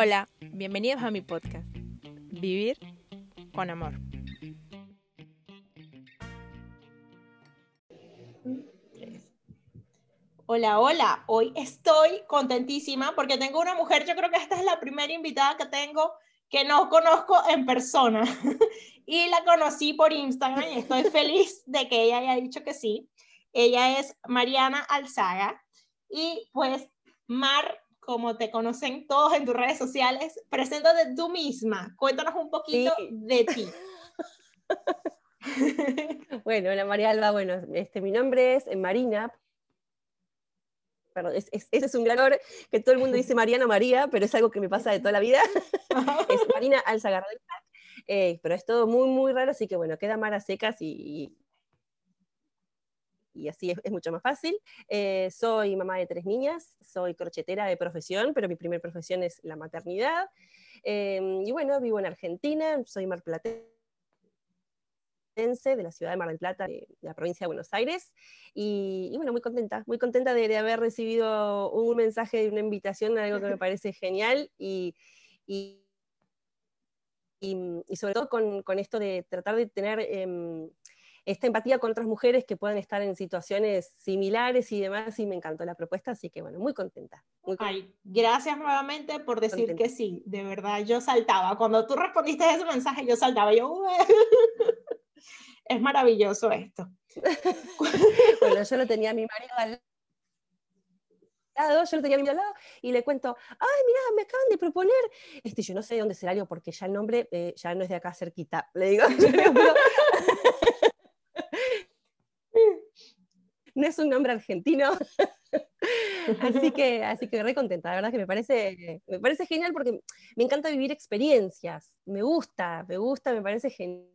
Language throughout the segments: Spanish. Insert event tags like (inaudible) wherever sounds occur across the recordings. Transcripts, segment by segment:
Hola, bienvenidos a mi podcast, Vivir con Amor. Hola, hola, hoy estoy contentísima porque tengo una mujer, yo creo que esta es la primera invitada que tengo que no conozco en persona (laughs) y la conocí por Instagram y estoy (laughs) feliz de que ella haya dicho que sí. Ella es Mariana Alzaga y pues Mar, como te conocen todos en tus redes sociales, preséntate tú misma. Cuéntanos un poquito de ti. (laughs) bueno, hola María Alba, bueno, este, mi nombre es Marina. Perdón, ese es, un gran honor que todo el mundo dice Mariana María, pero es algo que me pasa de toda la vida. (laughs) es Marina Alzaga eh, pero es todo muy, muy raro, así que bueno, queda Mara secas y, y así es, mucho más fácil. Eh, soy mamá de tres niñas, soy crochetera de profesión, pero mi primera profesión es la maternidad. Em, y bueno, vivo en Argentina, soy marplatense de la ciudad de Mar del Plata, de, la provincia de Buenos Aires. Y, bueno, muy contenta, muy contenta de, haber recibido un mensaje de una invitación, algo que me (laughs) parece genial y, y, sobre todo con, con, esto de tratar de tener em, esta empatía con otras mujeres que puedan estar en situaciones similares y demás, y me encantó la propuesta, así que bueno, muy contenta. Ay, gracias nuevamente por decir que sí, de verdad, yo saltaba, cuando tú respondiste a ese mensaje, yo saltaba, yo, (laughs) es maravilloso esto. (laughs) bueno, yo lo tenía a mi marido al lado, yo lo tenía a mi marido al lado y le cuento, ay, mira, me acaban de proponer, este, yo no sé de dónde será yo, porque ya el nombre eh, ya no es de acá cerquita, le digo, (laughs) yo le digo no es un nombre argentino. (laughs) así que, así que re contenta, la verdad que me parece, me parece genial porque me encanta vivir experiencias, me gusta, me gusta, me parece genial.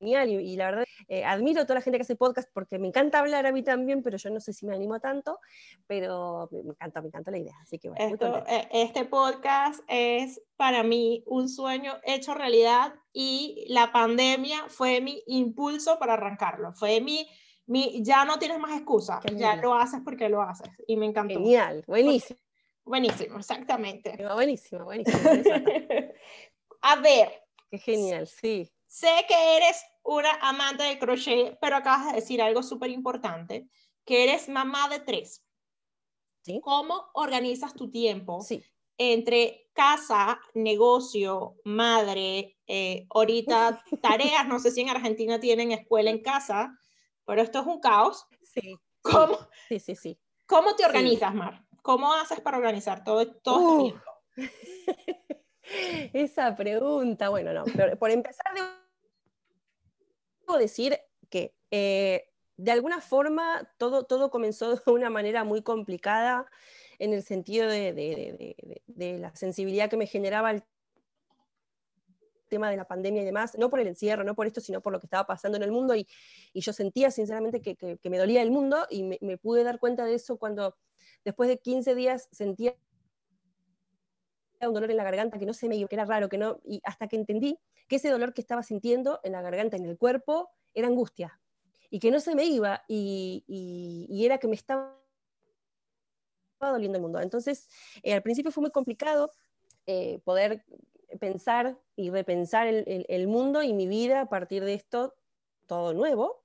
Y, la verdad, eh, admiro a toda la gente que hace podcast porque me encanta hablar a mí también, pero yo no sé si me animo tanto, pero me encanta, me encanta la idea. Así que bueno, eh, este podcast es para mí un sueño hecho realidad y la pandemia fue mi impulso para arrancarlo, fue mi ya no tienes más excusa, ya lo haces porque lo haces. Y me encantó. Genial, buenísimo. buenísimo, exactamente. Buenísimo, buenísimo. (laughs) A ver. Qué genial, sí. Sé que eres una amante del crochet, pero acabas de decir algo súper importante, que eres mamá de tres. ¿Sí? ¿Cómo organizas tu tiempo sí. entre casa, negocio, madre, eh, ahorita (laughs) tareas? No sé si en Argentina tienen escuela en casa, pero esto es un caos. Sí. ¿Cómo, sí, sí, sí. ¿Cómo te organizas, Mar? ¿Cómo haces para organizar todo, todo este tiempo? (laughs) Esa pregunta, bueno, no, pero por empezar, debo decir que eh, de alguna forma todo, todo comenzó de una manera muy complicada en el sentido de, de, de la sensibilidad que me generaba el tema de la pandemia y demás, no por el encierro, no por esto, sino por lo que estaba pasando en el mundo y, y yo sentía sinceramente que, que, me dolía el mundo y me, pude dar cuenta de eso cuando después de 15 días sentía un dolor en la garganta que no se me iba, que era raro, que no, y hasta que entendí que ese dolor que estaba sintiendo en la garganta, en el cuerpo, era angustia y que no se me iba y, y, y era que me estaba doliendo el mundo. Entonces, eh, al principio fue muy complicado eh, poder pensar y repensar el, mundo y mi vida a partir de esto, todo nuevo.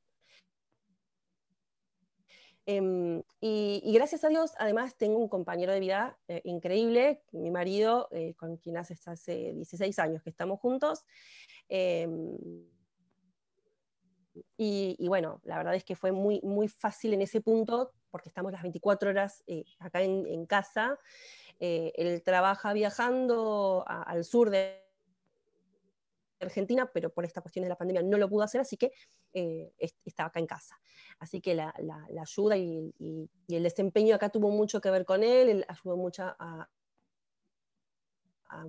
Em, y, gracias a Dios, además, tengo un compañero de vida eh, increíble, mi marido, eh, con quien hace, hace 16 años que estamos juntos. Em, y, bueno, la verdad es que fue muy, muy fácil en ese punto, porque estamos las 24 horas eh, acá en, casa. Él trabaja viajando al sur de Argentina, pero por esta cuestión de la pandemia no lo pudo hacer, así que eh, estaba acá en casa. Así que la, ayuda y, el desempeño acá tuvo mucho que ver con él, él ayudó mucho a,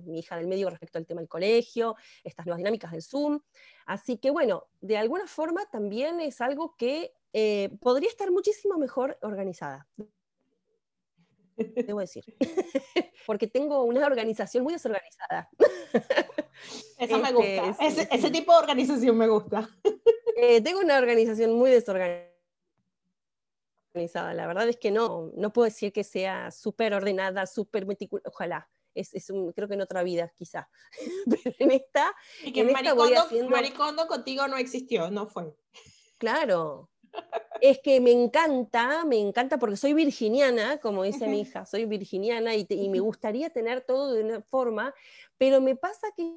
mi hija del medio respecto al tema del colegio, estas nuevas dinámicas del Zoom. Así que bueno, de alguna forma también es algo que eh, podría estar muchísimo mejor organizada. Debo decir. (laughs) Porque tengo una organización muy desorganizada. (laughs) Eso me gusta. Este, ese, tipo de organización me gusta. (laughs) Eh, tengo una organización muy desorganizada. La verdad es que no, no puedo decir que sea súper ordenada, súper meticulosa. Ojalá. es, es un, creo que en otra vida quizá, pero en esta... Y que en esta voy haciendo- maricondo contigo no existió, no fue. Claro. Es que me encanta, me encanta porque soy virginiana, como dice mi hija, soy virginiana y, te- y me gustaría tener todo de una forma, pero me pasa que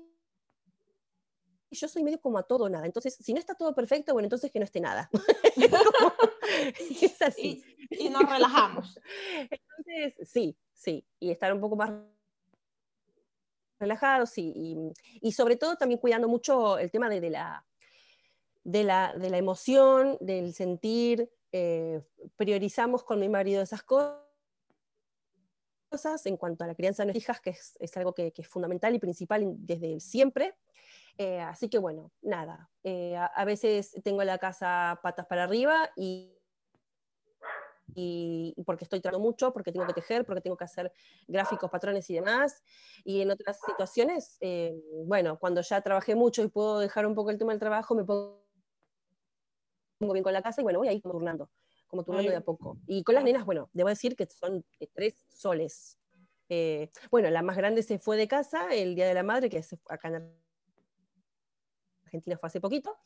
yo soy medio como a todo nada. Entonces, si no está todo perfecto, bueno, entonces que no esté nada. (laughs) Es como- es así. Y, y nos relajamos. Entonces, sí, sí, y estar un poco más relajados y, y- y sobre todo también cuidando mucho el tema de, de la, de, la, de la emoción, del sentir, eh, priorizamos con mi marido esas co- cosas en cuanto a la crianza de nuestras hijas, que es, es algo que, que es fundamental y principal in- desde siempre. Eh, así que bueno, nada, eh, a, veces tengo la casa patas para arriba y, y porque estoy trabajando mucho, porque tengo que tejer, porque tengo que hacer gráficos, patrones y demás. Y en otras situaciones, bueno, cuando ya trabajé mucho y puedo dejar un poco el tema del trabajo, me pongo bien con la casa y bueno, voy ahí como turnando, como turnando de a poco. Y con las nenas, bueno, debo decir que son tres soles. Eh, bueno, la más grande se fue de casa el Día de la Madre, que es acá en Argentina fue hace poquito.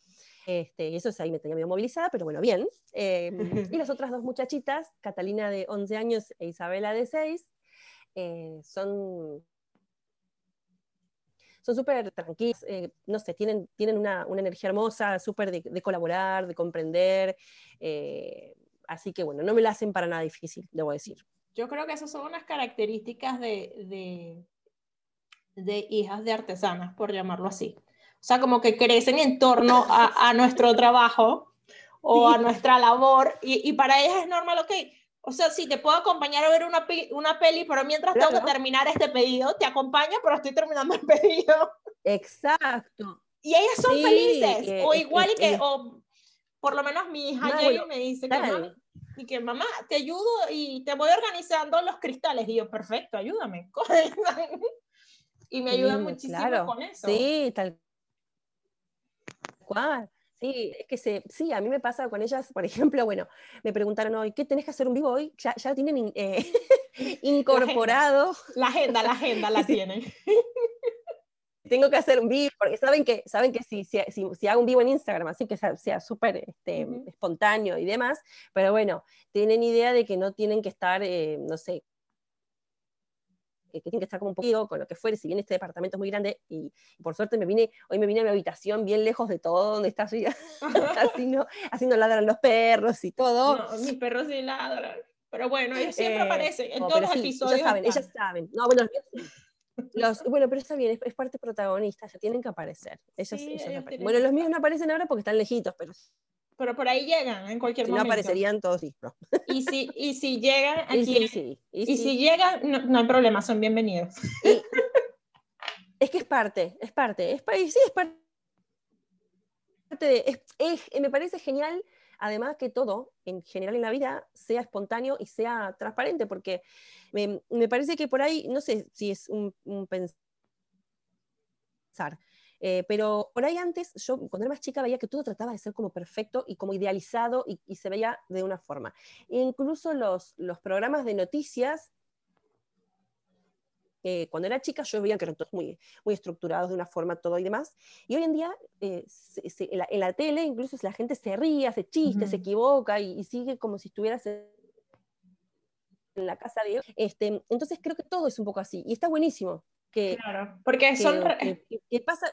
Este, y eso es ahí me tenía medio movilizada, pero bueno, bien. Eh, y las otras dos muchachitas, Catalina de 11 años e Isabela de 6, eh, son son súper tranquilas, eh, no sé, tienen, tienen una, una energía hermosa, súper de, de colaborar, de comprender, eh, así que bueno, no me la hacen para nada difícil, debo decir. Yo creo que esas son unas características de, de, de hijas de artesanas, por llamarlo así. O sea, como que crecen en torno a, a nuestro trabajo o a nuestra labor y, y para ellas es normal, ok. O sea, sí, te puedo acompañar a ver una, una peli, pero mientras tengo que terminar este pedido, te acompaño, pero estoy terminando el (laughs) pedido. Exacto. Y ellas son Sí, felices. o igual que, o por lo menos mi hija No, bueno, me dice que, mamá, y que mamá, te ayudo y te voy organizando los cristales. Y yo, perfecto, ayúdame. (laughs) y me ayuda muchísimo claro. con eso. Sí, tal cual. Sí, es que se, sí, a mí me pasa con ellas, por (laughs) ejemplo, bueno, me preguntaron hoy, ¿qué tenés que hacer un vivo hoy? Ya, ya tienen eh, (laughs) (laughs) incorporado, La agenda, la agenda la Sí. tienen. tengo que hacer un vivo, porque saben que, saben que si, si, si- si hago un vivo en Instagram, así que sea súper este, espontáneo y demás, pero bueno, tienen idea de que no tienen que estar, eh, no sé, que tienen que estar como un poquito con lo que fuere, si bien este departamento es muy grande y por suerte me vine, hoy me vine a mi habitación bien lejos de todo donde está así, (laughs) así no, así no ladran los perros y todo. No, mis perros sí ladran. Pero bueno, ellos siempre Eh, aparecen en no, todos los sí, episodios. Ellas saben, ellas saben. No, bueno, los bueno, pero está bien, es, es parte protagonista, ya tienen que aparecer. Ellos, Sí, ellos ellos aparecen. Bueno, los míos no aparecen ahora porque están lejitos, pero Pero por ahí llegan en cualquier no momento. aparecerían todos no. Y si, y si llegan (laughs) Y aquí, sí, y y sí. si llegan, no, no hay problema, son bienvenidos. Y- (laughs) es que es parte, es parte, es, pa- y sí, es parte de, es- es- me parece genial, además que todo, en general en la vida, sea espontáneo y sea transparente, porque me, me parece que por ahí, no sé si es un, un pensar, eh, pero por ahí antes, yo cuando era más chica veía que todo trataba de ser como perfecto y como idealizado y, y se veía de una forma. E incluso los, los programas de noticias eh, cuando era chica yo veía que eran todos muy, muy estructurados de una forma, todo y demás. Y hoy en día, eh, se- se- en, la, en la tele, incluso la gente se ríe, hace chistes, se equivoca y, y sigue como si estuvieras en la casa de... Este, entonces creo que todo es un poco así. Y está buenísimo que, Claro, porque que, son, re- que- que- que pasa...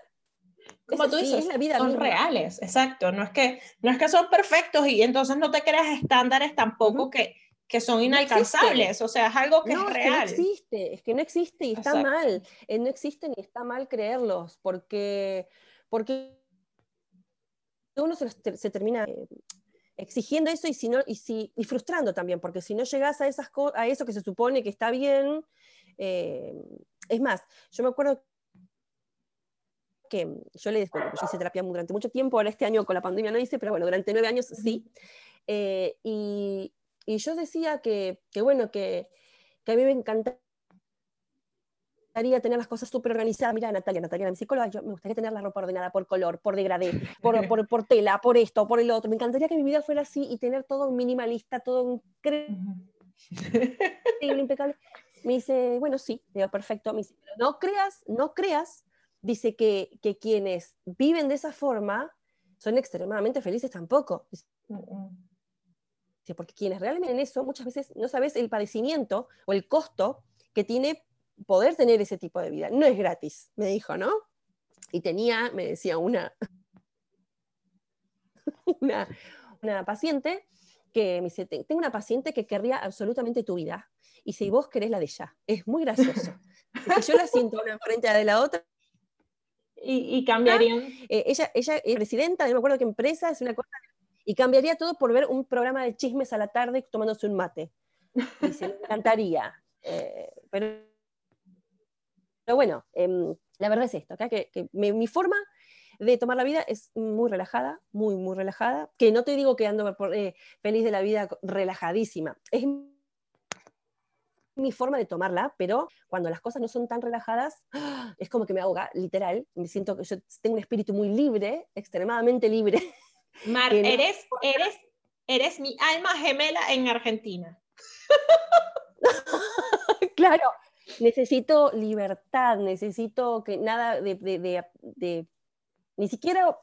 como tú dices, es la vida son misma. reales, exacto. No es, que, no es que son perfectos y entonces no te creas estándares tampoco que, que son No inalcanzables. O sea, es algo que no, es es que no real. existe, es que no existe y está Exacto. mal. eh, no existe ni está mal creerlos, porque, porque uno se, termina eh, exigiendo eso y, si no, y, si, y frustrando también, porque si no llegas a, esas a eso que se supone que está bien, eh, es más, yo me acuerdo que yo le bueno, yo hice terapia durante mucho tiempo, ahora este año con la pandemia no hice, pero bueno, durante nueve años sí. Eh, y, y yo decía que, que bueno, que, que a mí me encantaría tener las cosas súper organizadas. Mira, Natalia, Natalia, mi psicóloga, yo me gustaría tener la ropa ordenada por color, por degradé, por, por, por tela, por esto, por el otro. Me encantaría que mi vida fuera así y tener todo minimalista, todo increíble, (laughs) impecable. Me dice, bueno, sí, digo, perfecto. Me dice, no creas, no creas, dice que, que quienes viven de esa forma son extremadamente felices tampoco. Dice, porque quienes realmente en eso muchas veces no sabes el padecimiento o el costo que tiene poder tener ese tipo de vida. No es gratis, me dijo, ¿no? Y tenía, me decía una, (laughs) una, una paciente que me dice, tengo una paciente que querría absolutamente tu vida. Y si vos querés la de ella, es muy gracioso. (laughs) yo la siento una enfrente de la otra. Y, y cambiarían. Eh, ella, ella es presidenta, no me acuerdo qué empresa, es una cosa. Y cambiaría todo por ver un programa de chismes a la tarde tomándose un mate. Dice, me encantaría. (laughs) Eh, pero, pero, bueno, em, la verdad es esto, que, que mi, forma de tomar la vida es muy relajada, muy, muy relajada, que no te digo que ando por, eh, feliz de la vida relajadísima, es mi forma de tomarla, pero cuando las cosas no son tan relajadas, es como que me ahoga, literal, me siento que yo tengo un espíritu muy libre, extremadamente libre. (laughs) Mar, eres, eres, eres mi alma gemela en Argentina. (laughs) claro, necesito libertad, necesito que nada de, de, ni siquiera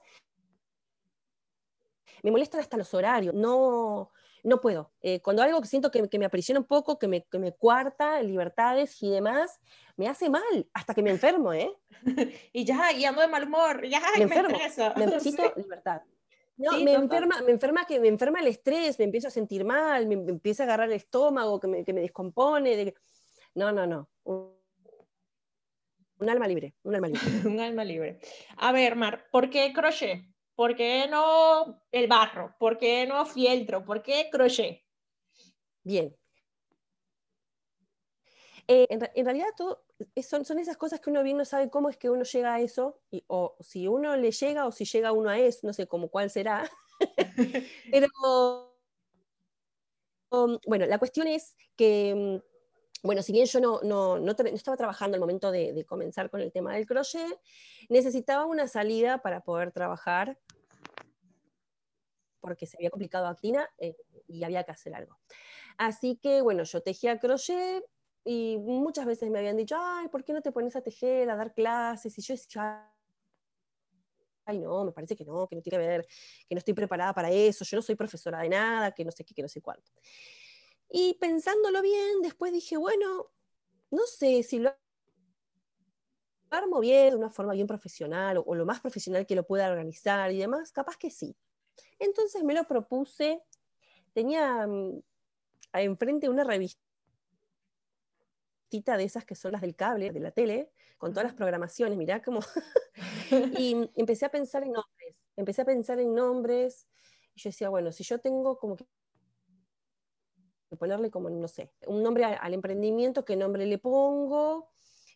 me molestan hasta los horarios, no, no puedo. Eh, cuando algo que siento que, me aprisiona un poco, que me, que me cuarta libertades y demás, me hace mal, hasta que me enfermo, ¿eh? (laughs) y ya, y ando de mal humor, ya, me, (laughs) enfermo, me (laughs) necesito libertad. No, me, enferma, me, enferma que, me enferma el estrés, me empiezo a sentir mal, me, empieza a agarrar el estómago, que me, que me descompone. No, no, no. Un, alma libre, un alma libre. un alma libre. A ver, Mar, ¿por qué crochet? ¿Por qué no el barro? ¿Por qué no fieltro? ¿Por qué crochet? Bien. Eh, en, realidad todo, son, esas cosas que uno bien no sabe cómo es que uno llega a eso, o si uno le llega o si llega uno a eso, no sé cómo cuál será. (laughs) Pero um, bueno, la cuestión es que, mm, bueno, si bien yo no, no, no, estaba trabajando al momento de, comenzar con el tema del crochet, necesitaba una salida para poder trabajar porque se había complicado a eh, y había que hacer algo. Así que, bueno, yo tejía crochet, y muchas veces me habían dicho, ay, ¿por qué no te pones a tejer, a dar clases? Y yo decía, ay, no, me parece que no, que no tiene que ver, que no estoy preparada para eso, yo no soy profesora de nada, que no sé qué, que no sé cuánto. Y pensándolo bien, después dije, bueno, no sé si lo armo bien, de una forma bien profesional, o lo más profesional que lo pueda organizar y demás, capaz que sí. Entonces me lo propuse, tenía mm, enfrente una revista de esas que son las del cable, de la tele, con todas las programaciones, mirá cómo... (laughs) y empecé a pensar en nombres, empecé a pensar en nombres, y yo decía, bueno, si yo tengo como que ponerle como, no sé, un nombre al, emprendimiento, ¿qué nombre le pongo?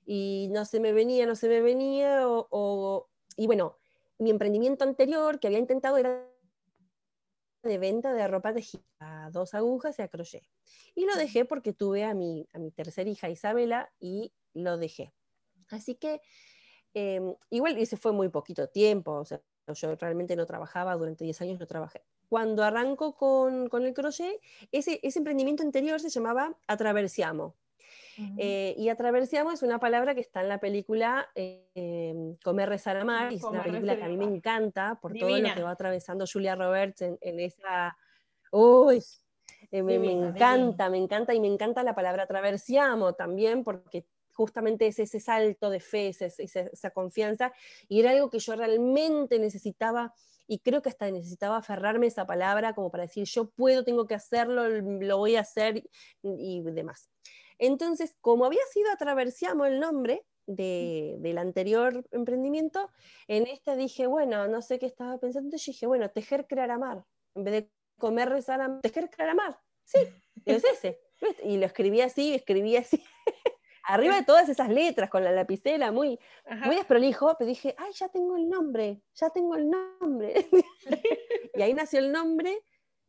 Y no se me venía, no se me venía, o, y bueno, mi emprendimiento anterior que había intentado era de venta de ropa tejida, a dos agujas y a crochet. Y lo dejé porque tuve a mi, a mi tercera hija Isabela y lo dejé. Así que em, igual ese fue muy poquito tiempo, o sea, yo realmente no trabajaba, durante 10 años no trabajé. Cuando arranco con, con el crochet, ese, ese emprendimiento anterior se llamaba Atraversiamo. Eh, y atraversiamos es una palabra que está en la película eh, Comer, Rezar, Amar, y es una película que a mí me encanta por todo lo que va atravesando Julia Roberts en, esa... Uy, eh, me, encanta, me encanta, y me encanta la palabra atraversiamo también, porque justamente es ese salto de fe, esa, esa, confianza, y era algo que yo realmente necesitaba, y creo que hasta necesitaba aferrarme a esa palabra como para decir, yo puedo, tengo que hacerlo, lo voy a hacer y demás. Entonces, como había sido Atraversiamo el nombre del anterior emprendimiento, en este dije, bueno, no sé qué estaba pensando, entonces dije, bueno, tejer, crear, amar. En vez de comer, rezar, amar, tejer, crear, amar. Sí, (laughs) es ese. Y lo escribí así, escribí así. (laughs) Arriba de todas esas letras, con la lapicera, muy, muy desprolijo, pero dije, ay, ya tengo el nombre, ya tengo el nombre. (laughs) y ahí nació el nombre,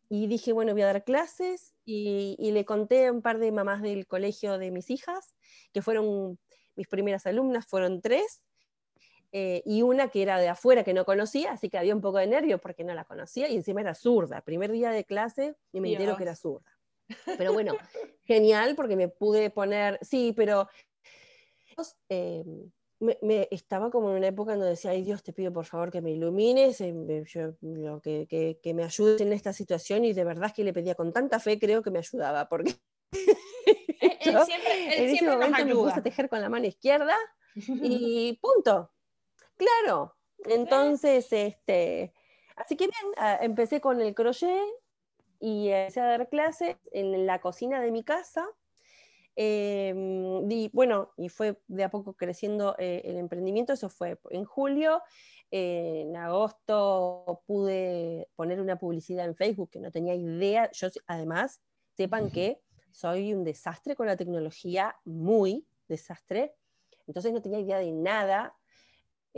y dije, bueno, voy a dar clases, y, le conté a un par de mamás del colegio de mis hijas, que fueron mis primeras alumnas, fueron tres, eh, y una que era de afuera que no conocía, así que había un poco de nervio porque no la conocía, y encima era zurda. Primer día de clase y me entero que era zurda. (laughs) Pero bueno, genial porque me pude poner, sí, pero eh, me, estaba como en una época en donde decía, ay Dios, te pido por favor que me ilumines, eh, que, que, me ayudes en esta situación y de verdad que le pedía con tanta fe, creo que me ayudaba, porque (laughs) él, siempre, en ese momento me puse a tejer con la mano izquierda (laughs) y punto. Claro. Entonces, este, así que bien, ah, empecé con el crochet y empecé a dar clases en la cocina de mi casa. Em, y bueno, y fue de a poco creciendo eh, el emprendimiento, eso fue en julio. en agosto pude poner una publicidad en Facebook que no tenía idea. Yo, además, sepan que soy un desastre con la tecnología, muy desastre. Entonces no tenía idea de nada.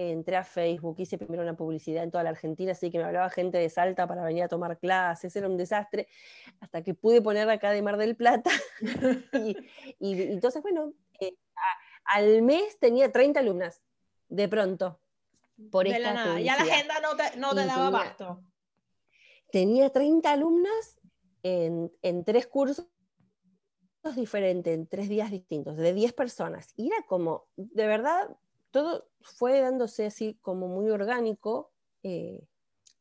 Entré a Facebook, hice primero una publicidad en toda la Argentina, así que me hablaba gente de Salta para venir a tomar clases, era un desastre, hasta que pude poner acá de Mar del Plata. (laughs) y, entonces, bueno, eh, al mes tenía 30 alumnas, de pronto, por de esta la Ya la agenda no te, no te daba basto. Tenía 30 alumnas en, en tres cursos diferentes, en tres días distintos, de 10 personas. Y era como, de verdad, todo fue dándose así como muy orgánico, eh,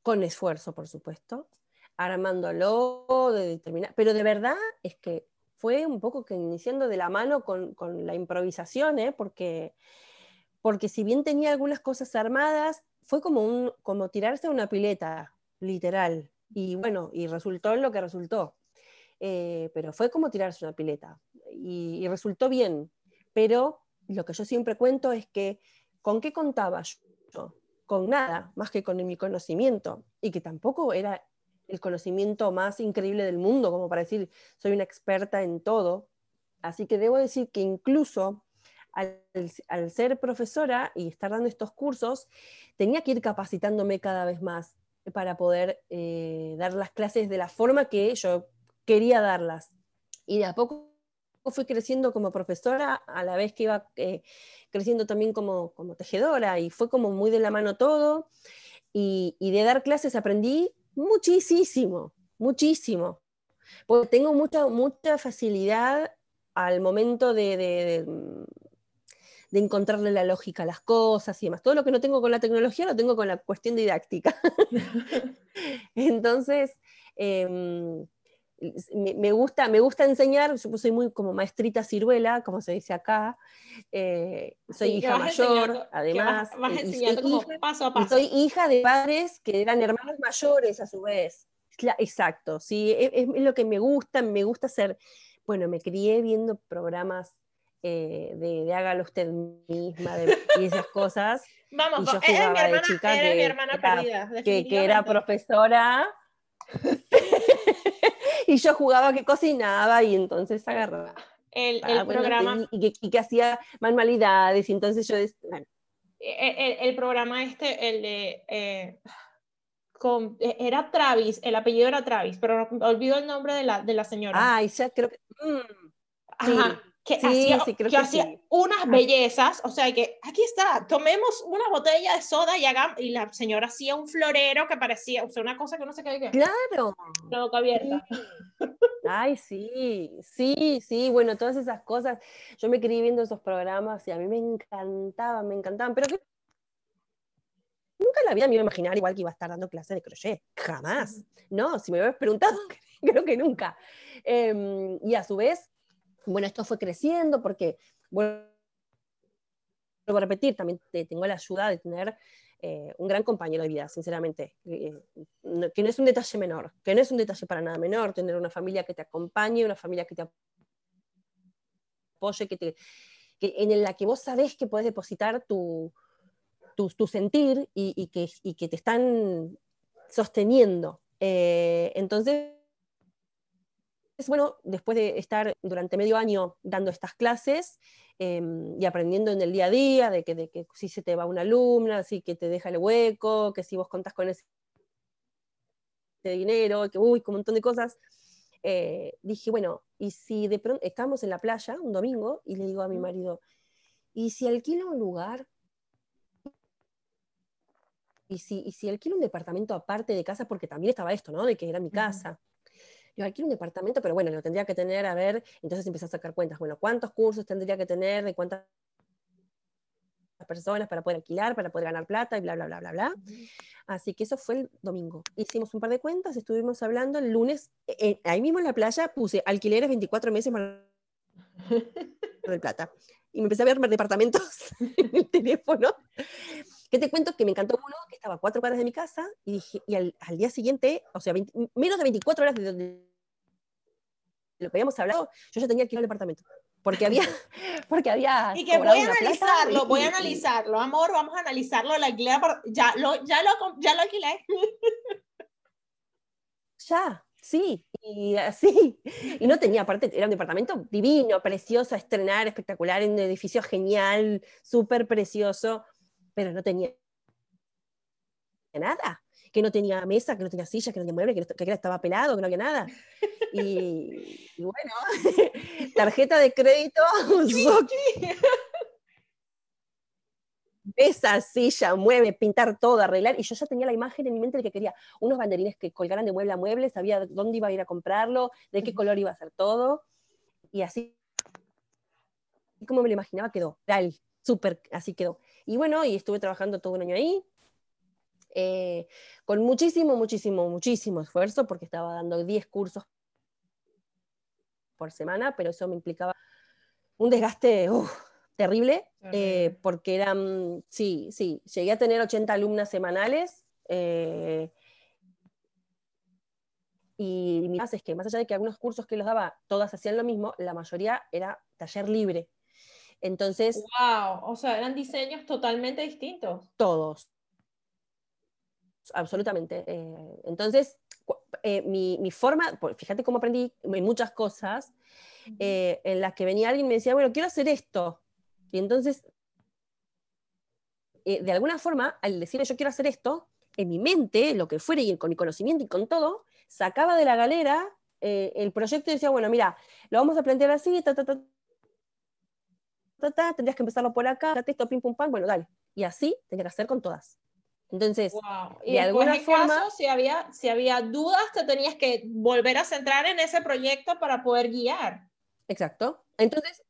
con esfuerzo, por supuesto, armándolo, de determinar, pero de verdad es que fue un poco que iniciando de la mano con, con la improvisación, ¿eh? porque, porque si bien tenía algunas cosas armadas, fue como, un, como tirarse a una pileta, literal. Y bueno, y resultó lo que resultó. Eh, pero fue como tirarse una pileta y, resultó bien. Pero lo que yo siempre cuento es que ¿con qué contaba yo? Con nada, más que con mi conocimiento, y que tampoco era el conocimiento más increíble del mundo, como para decir, soy una experta en todo. Así que debo decir que incluso al, ser profesora y estar dando estos cursos, tenía que ir capacitándome cada vez más para poder eh, dar las clases de la forma que yo quería darlas. Y de a poco fui creciendo como profesora a la vez que iba eh, creciendo también como, como, tejedora y fue como muy de la mano todo. Y, de dar clases aprendí muchísimo, muchísimo. Porque tengo mucha, mucha facilidad al momento de, de, de, encontrarle la lógica a las cosas y demás. Todo lo que no tengo con la tecnología lo tengo con la cuestión didáctica. (laughs) (laughs) Entonces, em, me, gusta, me gusta enseñar, yo soy muy como maestrita ciruela, como se dice acá, eh, soy hija mayor, además, soy, hija, de padres que eran hermanos mayores a su vez. Exacto, sí, e, es, lo que me gusta, me gusta hacer, bueno, me crié viendo programas eh, de, hágalo usted misma y esas cosas. (laughs) Vamos, y yo jugaba mi hermana, de chica mi hermana perdida, que, que era profesora (laughs) y yo jugaba que cocinaba y entonces agarraba. El, ah, programa. Y, que, hacía manualidades, y entonces yo. Bueno. El, programa este, el de. Eh, con, e, era Travis, el apellido era Travis, pero olvido el nombre de la, de la señora. Ah, ya creo que. Mm, Ajá que hacía, unas bellezas, o sea, que aquí está, tomemos una botella de soda y hagamos, y la señora hacía un florero que parecía, o sea, una cosa que no sé qué. Claro. La boca abierta. Ay, sí, sí, sí, bueno, todas esas cosas. Yo me quería viendo esos programas y a mí me encantaban, me encantaban, pero que nunca en la vida me iba a imaginar igual que iba a estar dando clases de crochet, jamás. No, si me hubieras preguntado, (laughs) creo que nunca. Em, y a su vez, bueno, esto fue creciendo porque, vuelvo a repetir, también tengo la ayuda de tener eh, un gran compañero de vida, sinceramente, eh, que no es un detalle menor, que no es un detalle para nada menor, tener una familia que te acompañe, una familia que te apoye, que te, en la que vos sabés que puedes depositar tu, tu, sentir y, que, y, que, te están sosteniendo. Eh, entonces, bueno, después de estar durante medio año dando estas clases em, y aprendiendo en el día a día, de que, de que si se te va una alumna, si que te deja el hueco, que si vos contás con ese dinero, que uy, con un montón de cosas, eh, dije, bueno, y si de pronto estamos en la playa un domingo y le digo a mi marido, ¿y si alquilo un lugar? ¿Y si, y si alquilo un departamento aparte de casa? Porque también estaba esto, ¿no? De que era mi casa. Yo alquilo un departamento, pero bueno, lo tendría que tener, a ver, entonces empecé a sacar cuentas, bueno, ¿cuántos cursos tendría que tener? ¿De cuántas personas para poder alquilar, para poder ganar plata y bla, bla, bla, bla, bla? Así que eso fue el domingo. Hicimos un par de cuentas, estuvimos hablando el lunes, eh, eh, ahí mismo en la playa puse alquileres 24 meses más (laughs) de plata. Y me empecé a ver departamentos (laughs) en el teléfono. ¿Qué te cuento? Que me encantó uno que estaba a cuatro cuadras de mi casa y, dije, y al, al día siguiente, o sea, 20 menos de 24 horas de, donde lo que habíamos hablado, yo ya tenía alquilado el departamento. Porque había, (laughs) porque había. Y que voy a analizarlo, voy a analizarlo, amor, vamos a analizarlo, el alquiler, ya lo, ya lo, ya lo alquilé. (laughs) Ya, sí, y así. Y no tenía, aparte, era un departamento divino, precioso, estrenar, espectacular, en un edificio genial, súper precioso, pero no tenía nada. Que no tenía mesa, que no tenía silla, que no tenía mueble, que, no, que estaba pelado, que no había nada. Y, y bueno, (laughs) tarjeta de crédito, (laughs) (laughs) mesa, silla, mueble, pintar todo, arreglar, y yo ya tenía la imagen en mi mente de que quería unos banderines que colgaran de mueble a mueble, sabía dónde iba a ir a comprarlo, de qué color iba a ser todo, y así como me lo imaginaba quedó, real, súper, así quedó. Y bueno, y estuve trabajando todo un año ahí, eh, con muchísimo, muchísimo, muchísimo esfuerzo, porque estaba dando 10 cursos por semana, pero eso me implicaba un desgaste uf, terrible, eh, porque eran, sí, sí, llegué a tener 80 alumnas semanales. Eh, y mi base es que más allá de que algunos cursos que los daba, todas hacían lo mismo, la mayoría era taller libre. Entonces... ¡Wow! O sea, eran diseños totalmente distintos. Todos. Absolutamente. Eh, entonces, eh, mi, mi, forma, fíjate cómo aprendí muchas cosas, eh, en las que venía alguien y me decía, bueno, quiero hacer esto. Y entonces, de alguna forma, al decirle yo quiero hacer esto, en mi mente, lo que fuera y con mi conocimiento y con todo, sacaba de la galera eh, el proyecto y decía, bueno, mira, lo vamos a plantear así, ta, ta, ta, ta, ta tendrías que empezarlo por acá, esto, pim, pum, pam, bueno, dale. Y así tenía que hacer con todas. Entonces, wow. y de alguna forma, caso, si había, si había dudas, te tenías que volver a centrar en ese proyecto para poder guiar. Exacto. Entonces,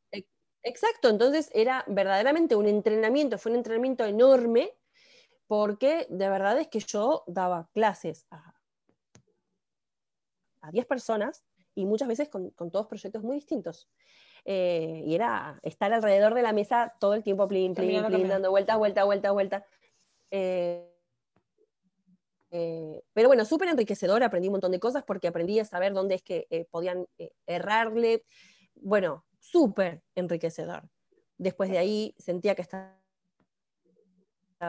exacto, entonces era verdaderamente un entrenamiento, fue un entrenamiento enorme, porque de verdad es que yo daba clases a, a 10 personas y muchas veces con, con todos proyectos muy distintos. Eh, y era estar alrededor de la mesa todo el tiempo, plin, plin, plin, dando vuelta, vuelta, vuelta, vuelta. Eh, eh, pero bueno, súper enriquecedor, aprendí un montón de cosas porque aprendí a saber dónde es que eh, podían eh, errarle. Bueno, súper enriquecedor. Después de ahí sentía que estaba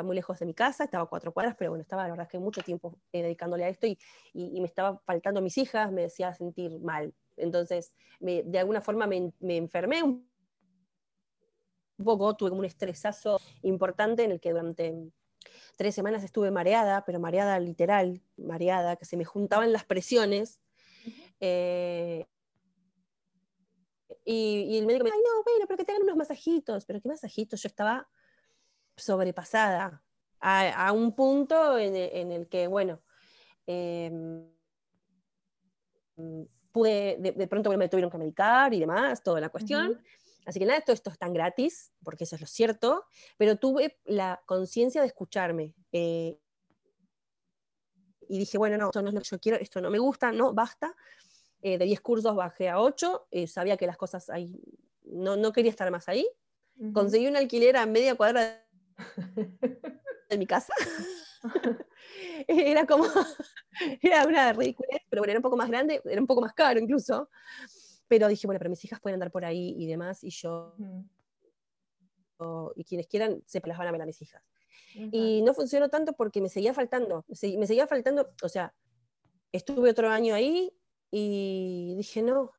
muy lejos de mi casa, estaba a cuatro cuadras, pero bueno, estaba la verdad que mucho tiempo dedicándole a esto y, y, y, me estaba faltando mis hijas, me decía sentir mal. Entonces, me, de alguna forma me, me enfermé un poco, tuve como un estresazo importante en el que durante tres semanas estuve mareada, pero mareada literal, mareada, que se me juntaban las presiones. Eh, y, y, el médico me dijo, ay, no, bueno, pero que te hagan unos masajitos. Pero qué masajitos, yo estaba sobrepasada a, a un punto en, en, el que, bueno, eh, pude, de, de, pronto me tuvieron que medicar y demás, toda la cuestión. Uh -huh. Así que nada, todo esto es tan gratis, porque eso es lo cierto, pero tuve la conciencia de escucharme. Eh, y dije, bueno, no, esto no es lo que yo quiero, esto no me gusta, no, basta. Eh, de 10 cursos bajé a 8, eh, sabía que las cosas ahí, no, no quería estar más ahí. Uh -huh. Conseguí un alquiler a media cuadra (laughs) de mi casa. (laughs) era como, (laughs) era una ridícula, pero bueno, era un poco más grande, era un poco más caro incluso. Pero dije, bueno, pero mis hijas pueden andar por ahí y demás, y yo, mm. o, y quienes quieran, se las van a ver a mis hijas. Uh -huh. Y no funcionó tanto porque me seguía faltando, me seguía faltando, o sea, estuve otro año ahí y dije, no,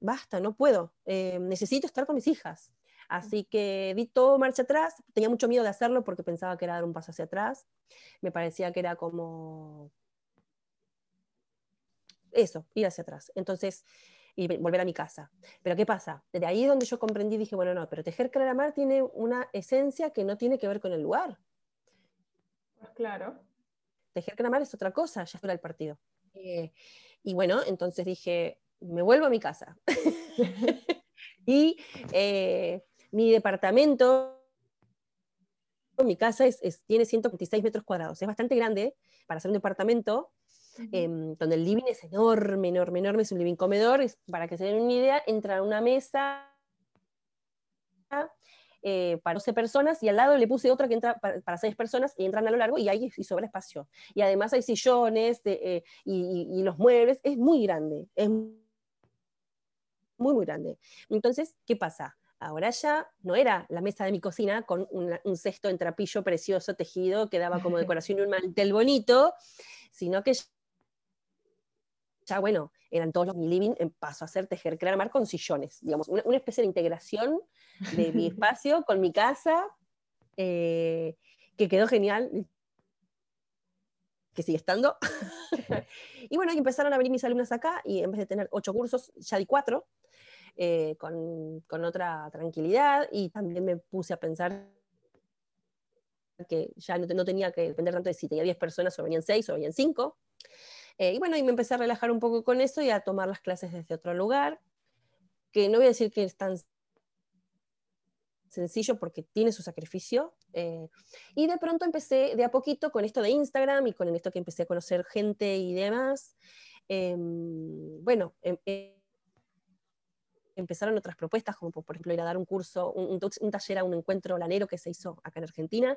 basta, no puedo, eh, necesito estar con mis hijas. Así que di todo marcha atrás, tenía mucho miedo de hacerlo porque pensaba que era dar un paso hacia atrás, me parecía que era como eso, ir hacia atrás. Entonces, y volver a mi casa. Pero ¿qué pasa? Desde ahí donde yo comprendí, dije, bueno, no, pero tejer mar tiene una esencia que no tiene que ver con el lugar. Pues claro. Tejer mar es otra cosa, ya fuera el partido. Eh, y bueno, entonces dije, me vuelvo a mi casa. (laughs) y eh, mi departamento, mi casa es, tiene 126 metros cuadrados, es bastante grande para ser un departamento, em, donde el living es enorme, enorme, enorme, es un living comedor, para que se den una idea, entra una mesa eh, para 12 personas y al lado le puse otra que entra para, 6 personas y entran a lo largo y ahí y sobra espacio. Y además hay sillones eh, y, los muebles, es muy grande, es muy, muy grande. Entonces, ¿qué pasa? Ahora ya no era la mesa de mi cocina con un cesto en trapillo precioso tejido que daba como (laughs) decoración y un mantel bonito, sino que ya, bueno, eran todos los mi living, paso a hacer tejer, crear mar con sillones, digamos, una, especie de integración de mi (laughs) espacio con mi casa, eh, que quedó genial, que sigue estando. (laughs) y bueno, empezaron a venir mis alumnas acá y en vez de tener ocho cursos, ya di cuatro, eh, con, con, otra tranquilidad y también me puse a pensar que ya no, no, tenía que depender tanto de si tenía 10 personas o venían 6 o venían 5. Eh, y bueno, y me empecé a relajar un poco con eso y a tomar las clases desde otro lugar, que no voy a decir que es tan sencillo porque tiene su sacrificio. Eh, y de pronto empecé de a poquito con esto de Instagram y con esto que empecé a conocer gente y demás. Em, bueno, em, empezaron otras propuestas, como por ejemplo ir a dar un curso, un, taller a un encuentro lanero que se hizo acá en Argentina.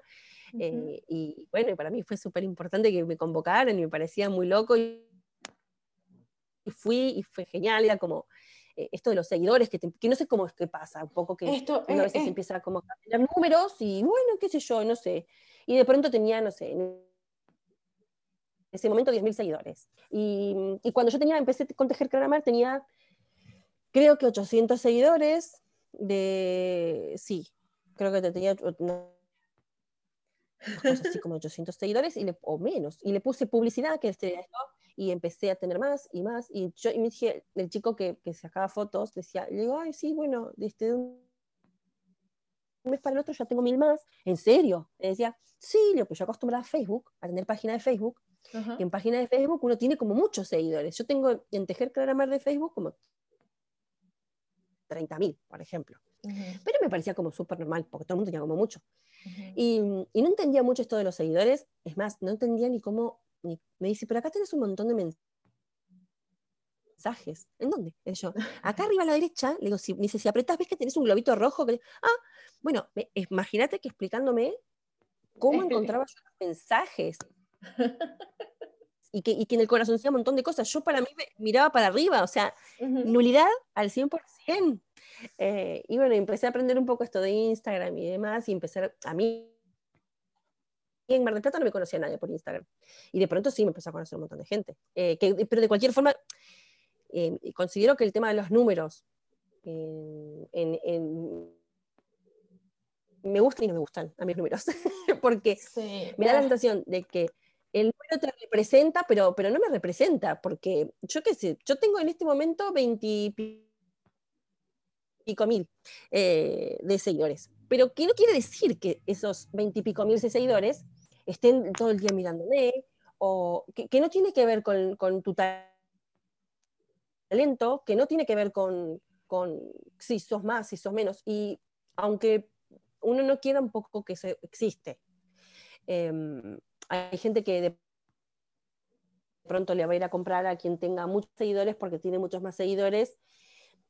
Eh, y bueno, y para mí fue súper importante que me convocaran y me parecía muy loco. Y, fui y fue genial, era como eh, esto de los seguidores, que, no sé cómo es que pasa, un poco que esto, a veces empieza como a tener números y bueno, qué sé yo, no sé. Y de pronto tenía, no sé, en ese momento 10.000 seguidores. Y, y, cuando yo tenía, empecé con Tejer Caramar, tenía creo que 800 seguidores de, sí, creo que tenía así como 800 seguidores y le, o menos, y le puse publicidad que este esto, y empecé a tener más y más, y yo y me dije, el chico que, que sacaba fotos decía, le digo, ay, sí, bueno, desde este, un mes para el otro ya tengo mil más, ¿en serio? Le decía, sí, yo, pues yo acostumbraba a Facebook, a tener página de Facebook, y en página de Facebook uno tiene como muchos seguidores, yo tengo en Tejer Claramar de Facebook como 30.000, por ejemplo. Pero me parecía como súper normal, porque todo el mundo tenía como mucho. y, y, no entendía mucho esto de los seguidores, es más, no entendía ni cómo, me dice, pero acá tenés un montón de mensajes. ¿En dónde? yo, (laughs) acá arriba a la derecha, le digo, si, dice, si apretás, ves que tenés un globito rojo. Que... Ah, bueno, imagínate que explicándome cómo encontraba yo los mensajes. (laughs) y que, y que, en el corazón hacía un montón de cosas. Yo para mí miraba para arriba, o sea, nulidad al 100%. Eh, y bueno, empecé a aprender un poco esto de Instagram y demás, y empecé a mí. En Mar del Plata no me conocía nadie por Instagram. Y de pronto sí me empezó a conocer un montón de gente. Eh, que, pero de cualquier forma, eh, considero que el tema de los números me gustan y no me gustan a mis números. (laughs) Porque me da la sensación de que el número te representa, pero, pero no me representa, porque yo qué sé, yo tengo en este momento 20 pico mil eh, de seguidores, pero que no quiere decir que esos 20 y pico mil seguidores estén todo el día mirándome, o que, no tiene que ver con, con, tu talento, que no tiene que ver con, con si sos más, si sos menos, y aunque uno no quiera un poco que eso existe. Em, hay gente que de pronto le va a ir a comprar a quien tenga muchos seguidores porque tiene muchos más seguidores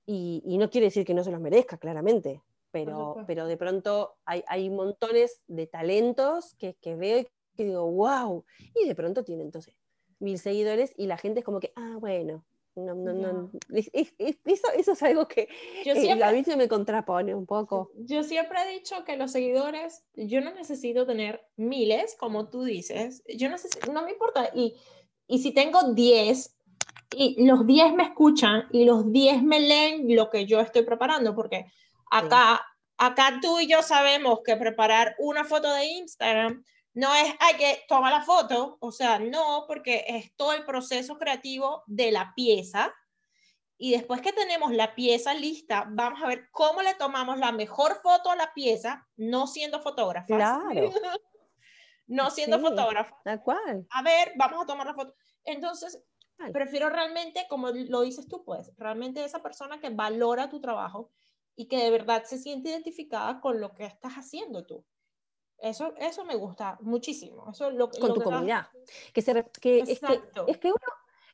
y, no quiere decir que no se los merezca, claramente, pero, pero de pronto hay, hay montones de talentos que, que veo y que digo, wow, y de pronto tiene entonces mil seguidores y la gente es como que, ah, bueno, no, no, no. eso, eso, es algo que yo eh, siempre, a me contrapone un poco. Yo siempre he dicho que los seguidores, yo no necesito tener miles, como tú dices, yo no, no me importa. Y, y si tengo 10 y los 10 me escuchan y los 10 me leen lo que yo estoy preparando, porque acá, acá tú y yo sabemos que preparar una foto de Instagram no es, hay que tomar la foto, o sea, no, porque es todo el proceso creativo de la pieza. Y después que tenemos la pieza lista, vamos a ver cómo le tomamos la mejor foto a la pieza, no siendo fotógrafa. Claro. (laughs) no siendo fotógrafa. Tal cual. A ver, vamos a tomar la foto. Entonces, Prefiero realmente, como lo dices tú, pues, realmente esa persona que valora tu trabajo y que de verdad se siente identificada con lo que estás haciendo tú. Eso, eso me gusta muchísimo. Eso lo, con tu comunidad. Que, se, que, es que, es que uno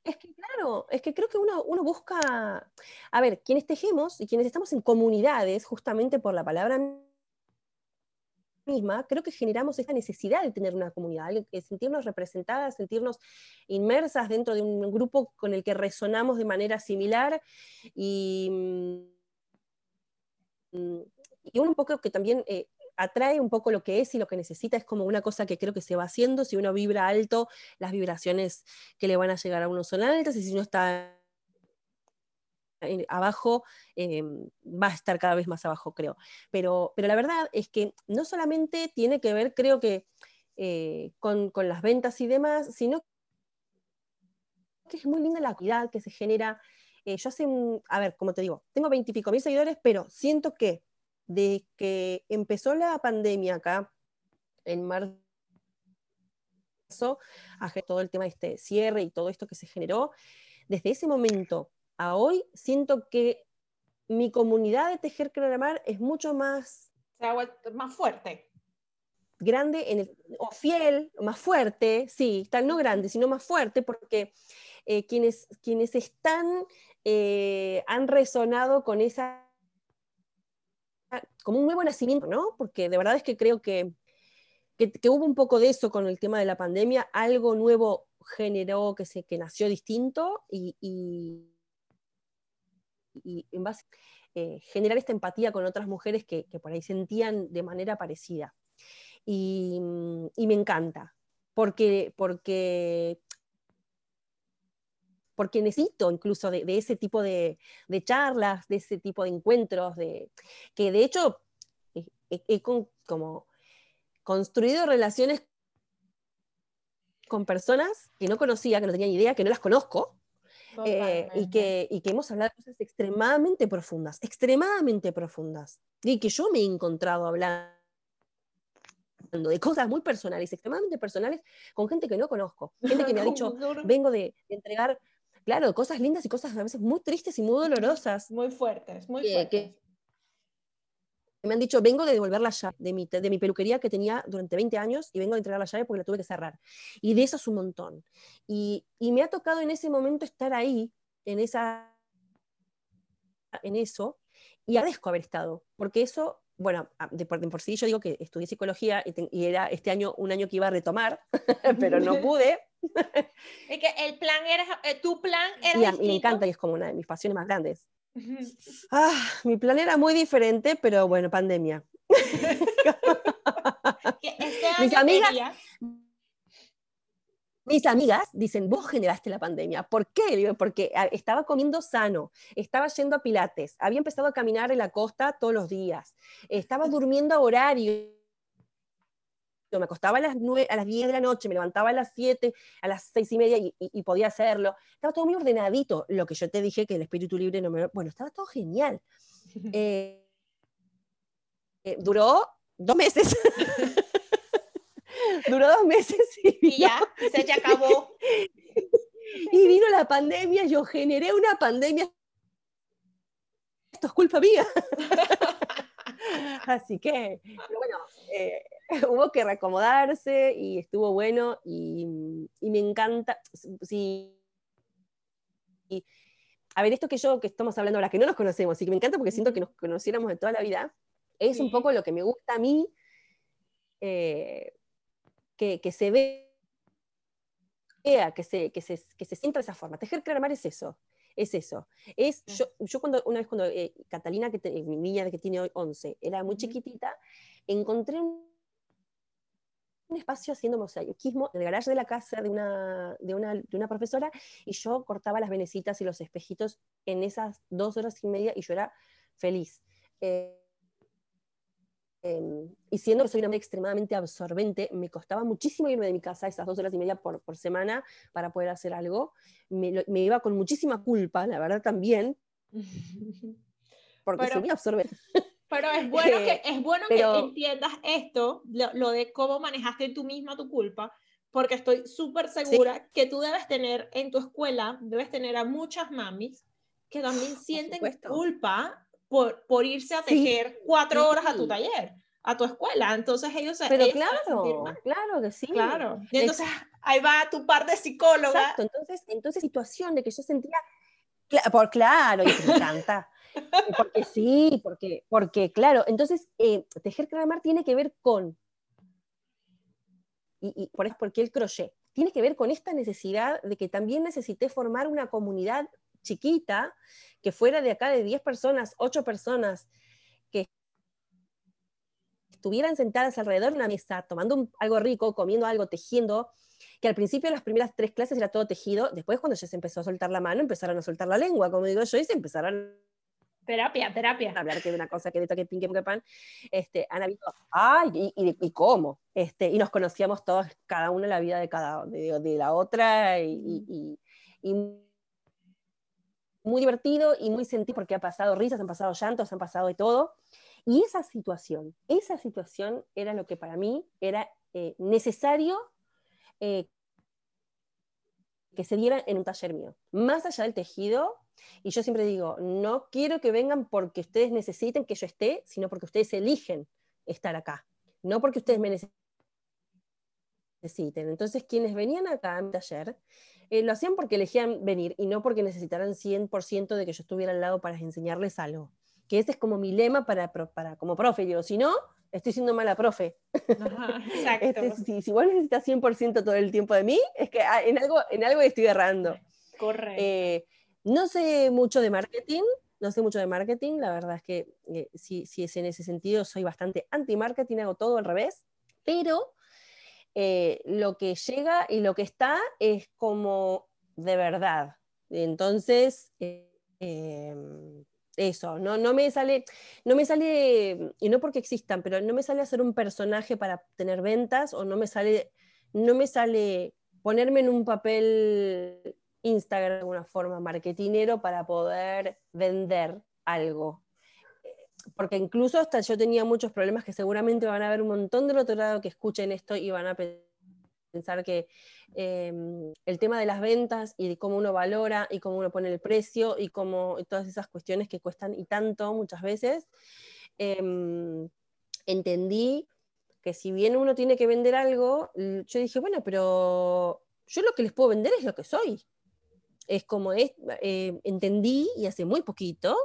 es que claro, es que creo que uno, uno, busca, a ver, quienes tejemos y quienes estamos en comunidades, justamente por la palabra misma, creo que generamos esta necesidad de tener una comunidad, sentirnos representadas, sentirnos inmersas dentro de un grupo con el que resonamos de manera similar y, mm, y uno un poco que también eh, atrae un poco lo que es y lo que necesita, es como una cosa que creo que se va haciendo, si uno vibra alto, las vibraciones que le van a llegar a uno son altas, y si uno está abajo, eh, va a estar cada vez más abajo, creo. Pero, pero la verdad es que no solamente tiene que ver, creo que, eh, con, las ventas y demás, sino que es muy linda la actividad que se genera. Eh, yo hace, a ver, como te digo, tengo veintipico mil seguidores, pero siento que de que empezó la pandemia acá en marzo, todo el tema de este cierre y todo esto que se generó, desde ese momento a hoy siento que mi comunidad de tejer mar es mucho más... más fuerte. Grande en el, o fiel, más fuerte, sí, tal no grande, sino más fuerte, porque eh, quienes, quienes están, eh, han resonado con esa como un nuevo nacimiento, ¿no? Porque de verdad es que creo que, que, hubo un poco de eso con el tema de la pandemia, algo nuevo generó que, se, que nació distinto y, en base eh, generar esta empatía con otras mujeres que, que, por ahí sentían de manera parecida. Y, y me encanta, porque, porque porque necesito incluso de, ese tipo de, charlas, de ese tipo de encuentros, de, que de hecho he, como construido relaciones con personas que no conocía, que no tenían idea, que no las conozco, eh, y, que, y, que, hemos hablado de cosas extremadamente profundas, extremadamente profundas, y que yo me he encontrado hablando de cosas muy personales, extremadamente personales, con gente que no conozco, gente que me ha dicho, (laughs) vengo de entregar claro, cosas lindas y cosas a veces muy tristes y muy dolorosas. Muy fuertes, muy fuertes. me han dicho, vengo de devolver la llave de mi, de mi peluquería que tenía durante 20 años y vengo a entregar la llave porque la tuve que cerrar. Y de eso es un montón. Y, y me ha tocado en ese momento estar ahí, en, esa, en eso, y agradezco haber estado, porque eso bueno, de por, sí yo digo que estudié psicología y, era este año un año que iba a retomar, (laughs) pero no (laughs) pude. Es que el plan era, eh, tu plan era. Y, me encanta y es como una de mis pasiones más grandes. ah, mi plan era muy diferente, pero bueno, pandemia. (laughs) este mis amigas, mis amigas dicen, vos generaste la pandemia. ¿Por qué? Porque ah, estaba comiendo sano, estaba yendo a pilates, había empezado a caminar en la costa todos los días, estaba durmiendo a horario. Me acostaba a las, 9, a las 10 de la noche, me levantaba a las 7, a las 6 y media y, podía hacerlo. Estaba todo muy ordenadito. Lo que yo te dije que el espíritu libre no me... Bueno, estaba todo genial. (laughs) Eh, eh, duró dos meses. (laughs) Duró dos meses y, ya, se ya acabó. (laughs) y vino la pandemia, yo generé una pandemia. Esto es culpa mía. Así que, bueno, eh, (laughs) hubo que reacomodarse y estuvo bueno y, me encanta. Sí, a ver, esto que yo, que estamos hablando ahora, que no nos conocemos y que me encanta porque siento que nos conociéramos de toda la vida, es un poco lo que me gusta a mí eh, que, se vea, que se, que, se, que se sienta de esa forma. Tejer mar es eso, es eso. Es, yo, yo cuando, una vez cuando eh, Catalina, que mi niña que tiene hoy 11, era muy chiquitita, encontré un, espacio haciendo mosaicismo en el garaje de la casa de una, de, una, de una profesora y yo cortaba las venecitas y los espejitos en esas dos horas y media y yo era feliz. Eh, Em, y siendo que soy una mujer extremadamente absorbente, me costaba muchísimo irme de mi casa esas dos horas y media por, por semana para poder hacer algo. Me, me, iba con muchísima culpa, la verdad también, (laughs) porque soy muy absorbente. (laughs) Pero (laughs) es bueno que, es bueno que entiendas esto, lo, lo, de cómo manejaste tú misma tu culpa, porque estoy súper segura que tú debes tener en tu escuela, debes tener a muchas mamis que también sienten culpa por, por irse a tejer cuatro horas a tu taller, a tu escuela. Entonces ellos se Pero claro, claro que sí. Claro. Y entonces ahí va tu par de psicóloga. Exacto, entonces, entonces situación de que yo sentía, por claro, y me (laughs) encanta. Porque sí, porque, porque claro, entonces eh, tejer clamar tiene que ver con y, por eso porque el crochet tiene que ver con esta necesidad de que también necesité formar una comunidad chiquita que fuera de acá de 10 personas, 8 personas, que estuvieran sentadas alrededor de una mesa, tomando algo rico, comiendo algo, tejiendo, que al principio las primeras tres clases era todo tejido, después cuando ya se empezó a soltar la mano, empezaron a soltar la lengua, como digo yo, y se empezaron Terapia, terapia. Hablar que de una cosa que de que pin, que pan. Este, han habido, ay, y, y, cómo. Este, y nos conocíamos todos, cada uno la vida de cada de, de la otra, y, y, muy divertido y muy sentido porque ha pasado risas, han pasado llantos, han pasado de todo. Y esa situación, esa situación era lo que para mí era eh, necesario eh, que se diera en un taller mío. Más allá del tejido, y yo siempre digo, no quiero que vengan porque ustedes necesiten que yo esté, sino porque ustedes eligen estar acá, no porque ustedes me necesiten. Entonces, quienes venían acá a mi taller, eh, lo hacían porque elegían venir y no porque necesitaran 100% de que yo estuviera al lado para enseñarles algo. Que ese es como mi lema para, para como profe. Digo, si no, estoy siendo mala profe. (laughs) exacto. Este, si, vos necesitas 100% todo el tiempo de mí, es que ah, en algo, en algo estoy errando. Correcto. Eh, no sé mucho de marketing, no sé mucho de marketing, la verdad es que eh, si, si, es en ese sentido, soy bastante anti-marketing, hago todo al revés, pero eh, lo que llega y lo que está es como de verdad. Entonces, em, eso, no, no me sale, no me sale, y no porque existan, pero no me sale hacer un personaje para tener ventas o no me sale, no me sale ponerme en un papel Instagram de alguna forma marketinero para poder vender algo. Porque incluso hasta yo tenía muchos problemas que seguramente van a haber un montón del otro lado que escuchen esto y van a pensar que em, el tema de las ventas y de cómo uno valora y cómo uno pone el precio y cómo todas esas cuestiones que cuestan y tanto muchas veces, em, entendí que si bien uno tiene que vender algo, yo dije, bueno, pero yo lo que les puedo vender es lo que soy es como es, eh, entendí y hace muy poquito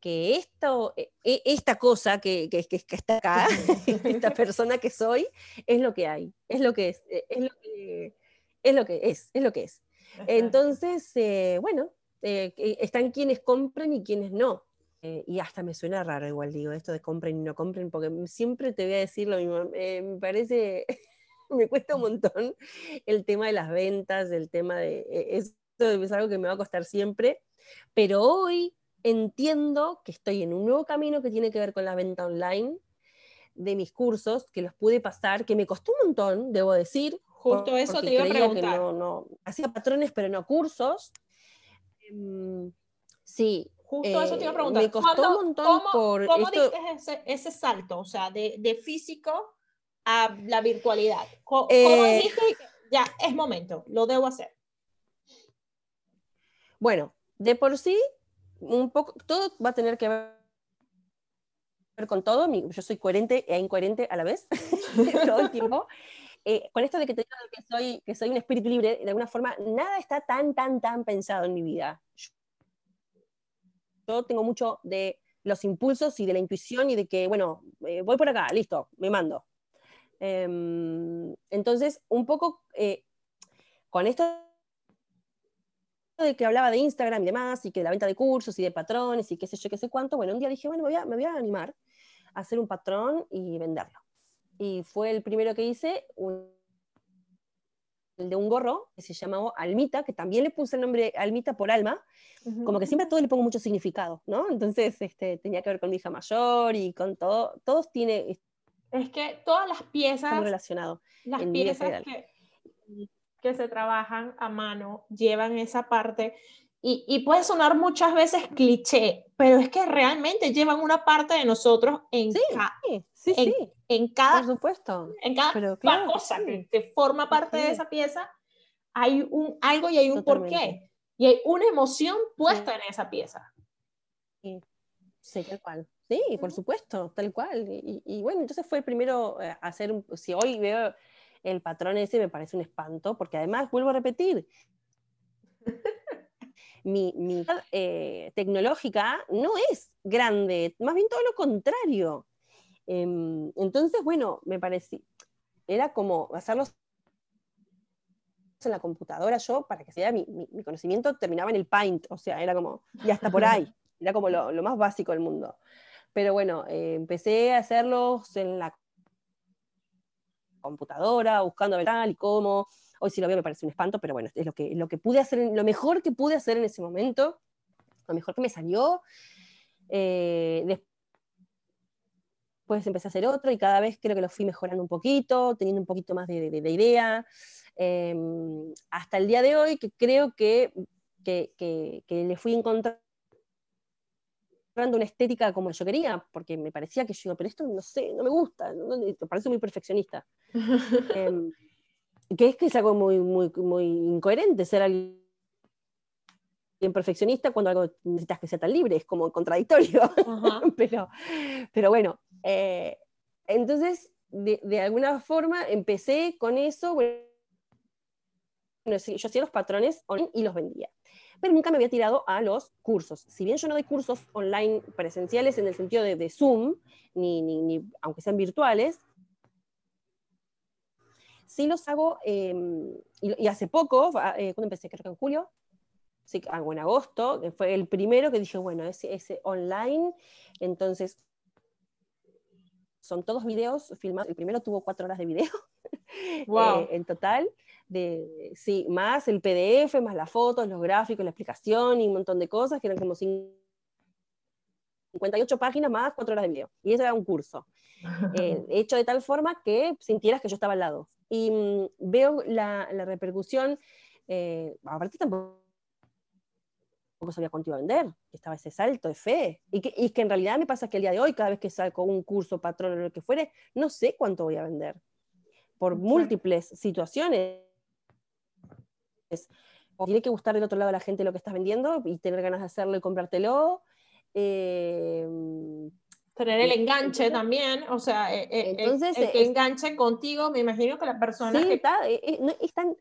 que esto, e, e, esta cosa que, que, que, está acá, (laughs) esta persona que soy, es lo que hay, es lo que es, es lo que es, lo que es, es lo que es. Entonces, eh, bueno, eh, están quienes compren y quienes no. y hasta me suena raro igual, digo, esto de compren y no compren, porque siempre te voy a decir lo mismo, me parece, (laughs) me cuesta un montón el tema de las ventas, el tema de, es, es algo que me va a costar siempre, pero hoy entiendo que estoy en un nuevo camino que tiene que ver con la venta online de mis cursos, que los pude pasar, que me costó un montón, debo decir. Justo eso te iba a preguntar. No, no, hacía patrones, pero no cursos. Em, sí. Justo eso te iba a eh, preguntar. Me costó un montón ¿cómo, por ¿cómo diste ese, ese, salto? O sea, de, de, físico a la virtualidad. ¿Cómo, eh, dijiste ya es momento, lo debo hacer? Bueno, de por sí, un poco, todo va a tener que ver con todo. Yo soy coherente e incoherente a la vez, (laughs) todo el tiempo. Eh, con esto de que te que soy, que soy un espíritu libre, de alguna forma, nada está tan, tan, tan pensado en mi vida. Yo tengo mucho de los impulsos y de la intuición y de que, bueno, eh, voy por acá, listo, me mando. Em, entonces, un poco eh, con esto de que hablaba de Instagram y demás, y que de la venta de cursos y de patrones y qué sé yo, qué sé cuánto, bueno, un día dije, bueno, me voy a, me voy a animar a hacer un patrón y venderlo. Y fue el primero que hice, el de un gorro que se llamaba Almita, que también le puse el nombre Almita por alma, como que siempre a todo le pongo mucho significado, ¿no? Entonces este, tenía que ver con mi hija mayor y con todo, todos tiene... Es que todas las piezas... relacionado. Las piezas que que se trabajan a mano llevan esa parte y, y, puede sonar muchas veces cliché, pero es que realmente llevan una parte de nosotros en, sí, sí, en, sí, en, cada, por supuesto. En cada pero claro, cosa que, que, forma parte de esa pieza, hay un algo y hay un Totalmente. porqué. Y hay una emoción puesta en esa pieza. Sí, tal cual. Sí, por supuesto, tal cual. Y, y bueno, entonces fue el primero eh, hacer un. Si hoy veo el patrón ese, me parece un espanto, porque además, vuelvo a repetir, (laughs) mi, mi eh, tecnológica no es grande, más bien todo lo contrario. Em, entonces, bueno, me parecía. Era como hacerlos en la computadora yo, para que sea mi, mi, mi conocimiento, terminaba en el Paint, o sea, era como, y hasta por ahí. (laughs) Era como lo, lo más básico del mundo. Pero bueno, eh, empecé a hacerlos en la computadora, buscando ver tal y cómo. Hoy si lo veo me parece un espanto, pero bueno, es lo que, lo que pude hacer, lo mejor que pude hacer en ese momento, lo mejor que me salió. Eh, después empecé a hacer otro y cada vez creo que lo fui mejorando un poquito, teniendo un poquito más de, de, de idea. Eh, hasta el día de hoy, que creo que, que, que, que le fui encontrando una estética como yo quería, porque me parecía que yo, pero esto no sé, no me gusta, no, me parece muy perfeccionista. (laughs) eh, que es que es algo muy, muy, muy incoherente ser alguien perfeccionista cuando algo necesitas que sea tan libre, es como contradictorio. (laughs) pero, pero bueno, eh, entonces de, de, alguna forma empecé con eso, bueno, yo hacía los patrones y los vendía pero nunca me había tirado a los cursos. Si bien yo no doy cursos online presenciales en el sentido de, de Zoom, ni, ni, ni, aunque sean virtuales, sí los hago, eh, y, y, hace poco, eh, cuando empecé, creo que en julio, sí, hago en agosto, fue el primero que dije, bueno, ese, ese online, entonces son todos videos filmados, el primero tuvo cuatro horas de video (laughs) (laughs) wow. eh, en total, de, sí, más el PDF, más las fotos, los gráficos, la explicación y un montón de cosas, que eran como 58 páginas más 4 horas de video. Y eso era un curso, (laughs) eh, hecho de tal forma que sintieras que yo estaba al lado. Y mmm, veo la, la repercusión, eh, aparte tampoco sabía cuánto iba a vender, estaba ese salto de fe. Y que, y que en realidad me pasa que el día de hoy, cada vez que saco un curso, patrón o lo que fuere, no sé cuánto voy a vender. Por múltiples situaciones o tiene que gustar del otro lado a la gente lo que estás vendiendo y tener ganas de hacerlo y comprártelo. Eh, Tener el enganche eh, también, o sea, eh, entonces, el, el que enganche contigo, me imagino que la persona sí, que, está, no, es tan,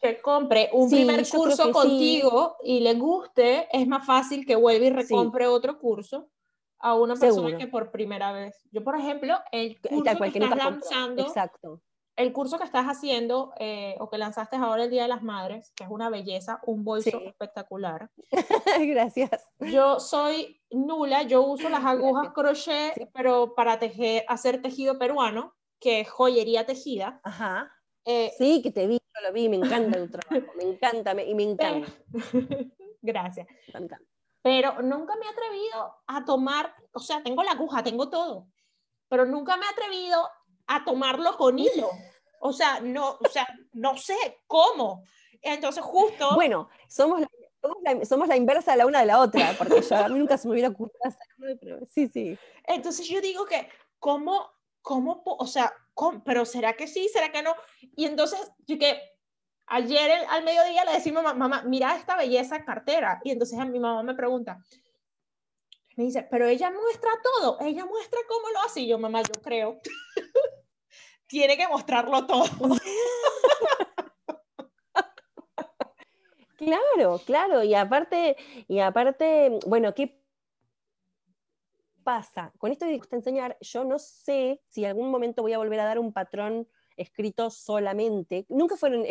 que compre un sí, primer curso contigo sí. y le guste, es más fácil que vuelva y recompre otro curso a una persona Seguro. que por primera vez. Yo, por ejemplo, el curso cual, que, que estás lanzando, Exacto el curso que estás haciendo eh, o que lanzaste ahora el Día de las Madres, que es una belleza, un bolso sí. espectacular. (laughs) Gracias. Yo soy nula, yo uso las agujas Gracias. crochet, sí. pero para tejer, hacer tejido peruano, que es joyería tejida. Ajá. Eh, sí, que te vi, yo lo vi, me encanta tu trabajo, me encanta me, y me (laughs) encanta. (laughs) Gracias. Me encanta. Pero nunca me he atrevido a tomar, o sea, tengo la aguja, tengo todo, pero nunca me he atrevido a tomarlo con hilo. O sea, no, o sea, no sé cómo. Entonces, justo. Bueno, somos la, somos la, somos la inversa de la una de la otra, porque yo, a mí nunca se me hubiera ocurrido hacerlo, pero sí, sí. Entonces, yo digo que, ¿cómo, cómo, o sea, cómo, pero será que sí, será que no? Y entonces, yo que ayer el, al mediodía le decimos, mamá, mira esta belleza cartera. Y entonces a mi mamá me pregunta, me dice, pero ella muestra todo, ella muestra cómo lo hace. Y yo, mamá, yo creo. (laughs) Tiene que mostrarlo todo. (laughs) claro, claro. Y aparte, y aparte, bueno, ¿qué pasa? Con esto que gusta enseñar, yo no sé si en algún momento voy a volver a dar un patrón escrito solamente. Nunca fueron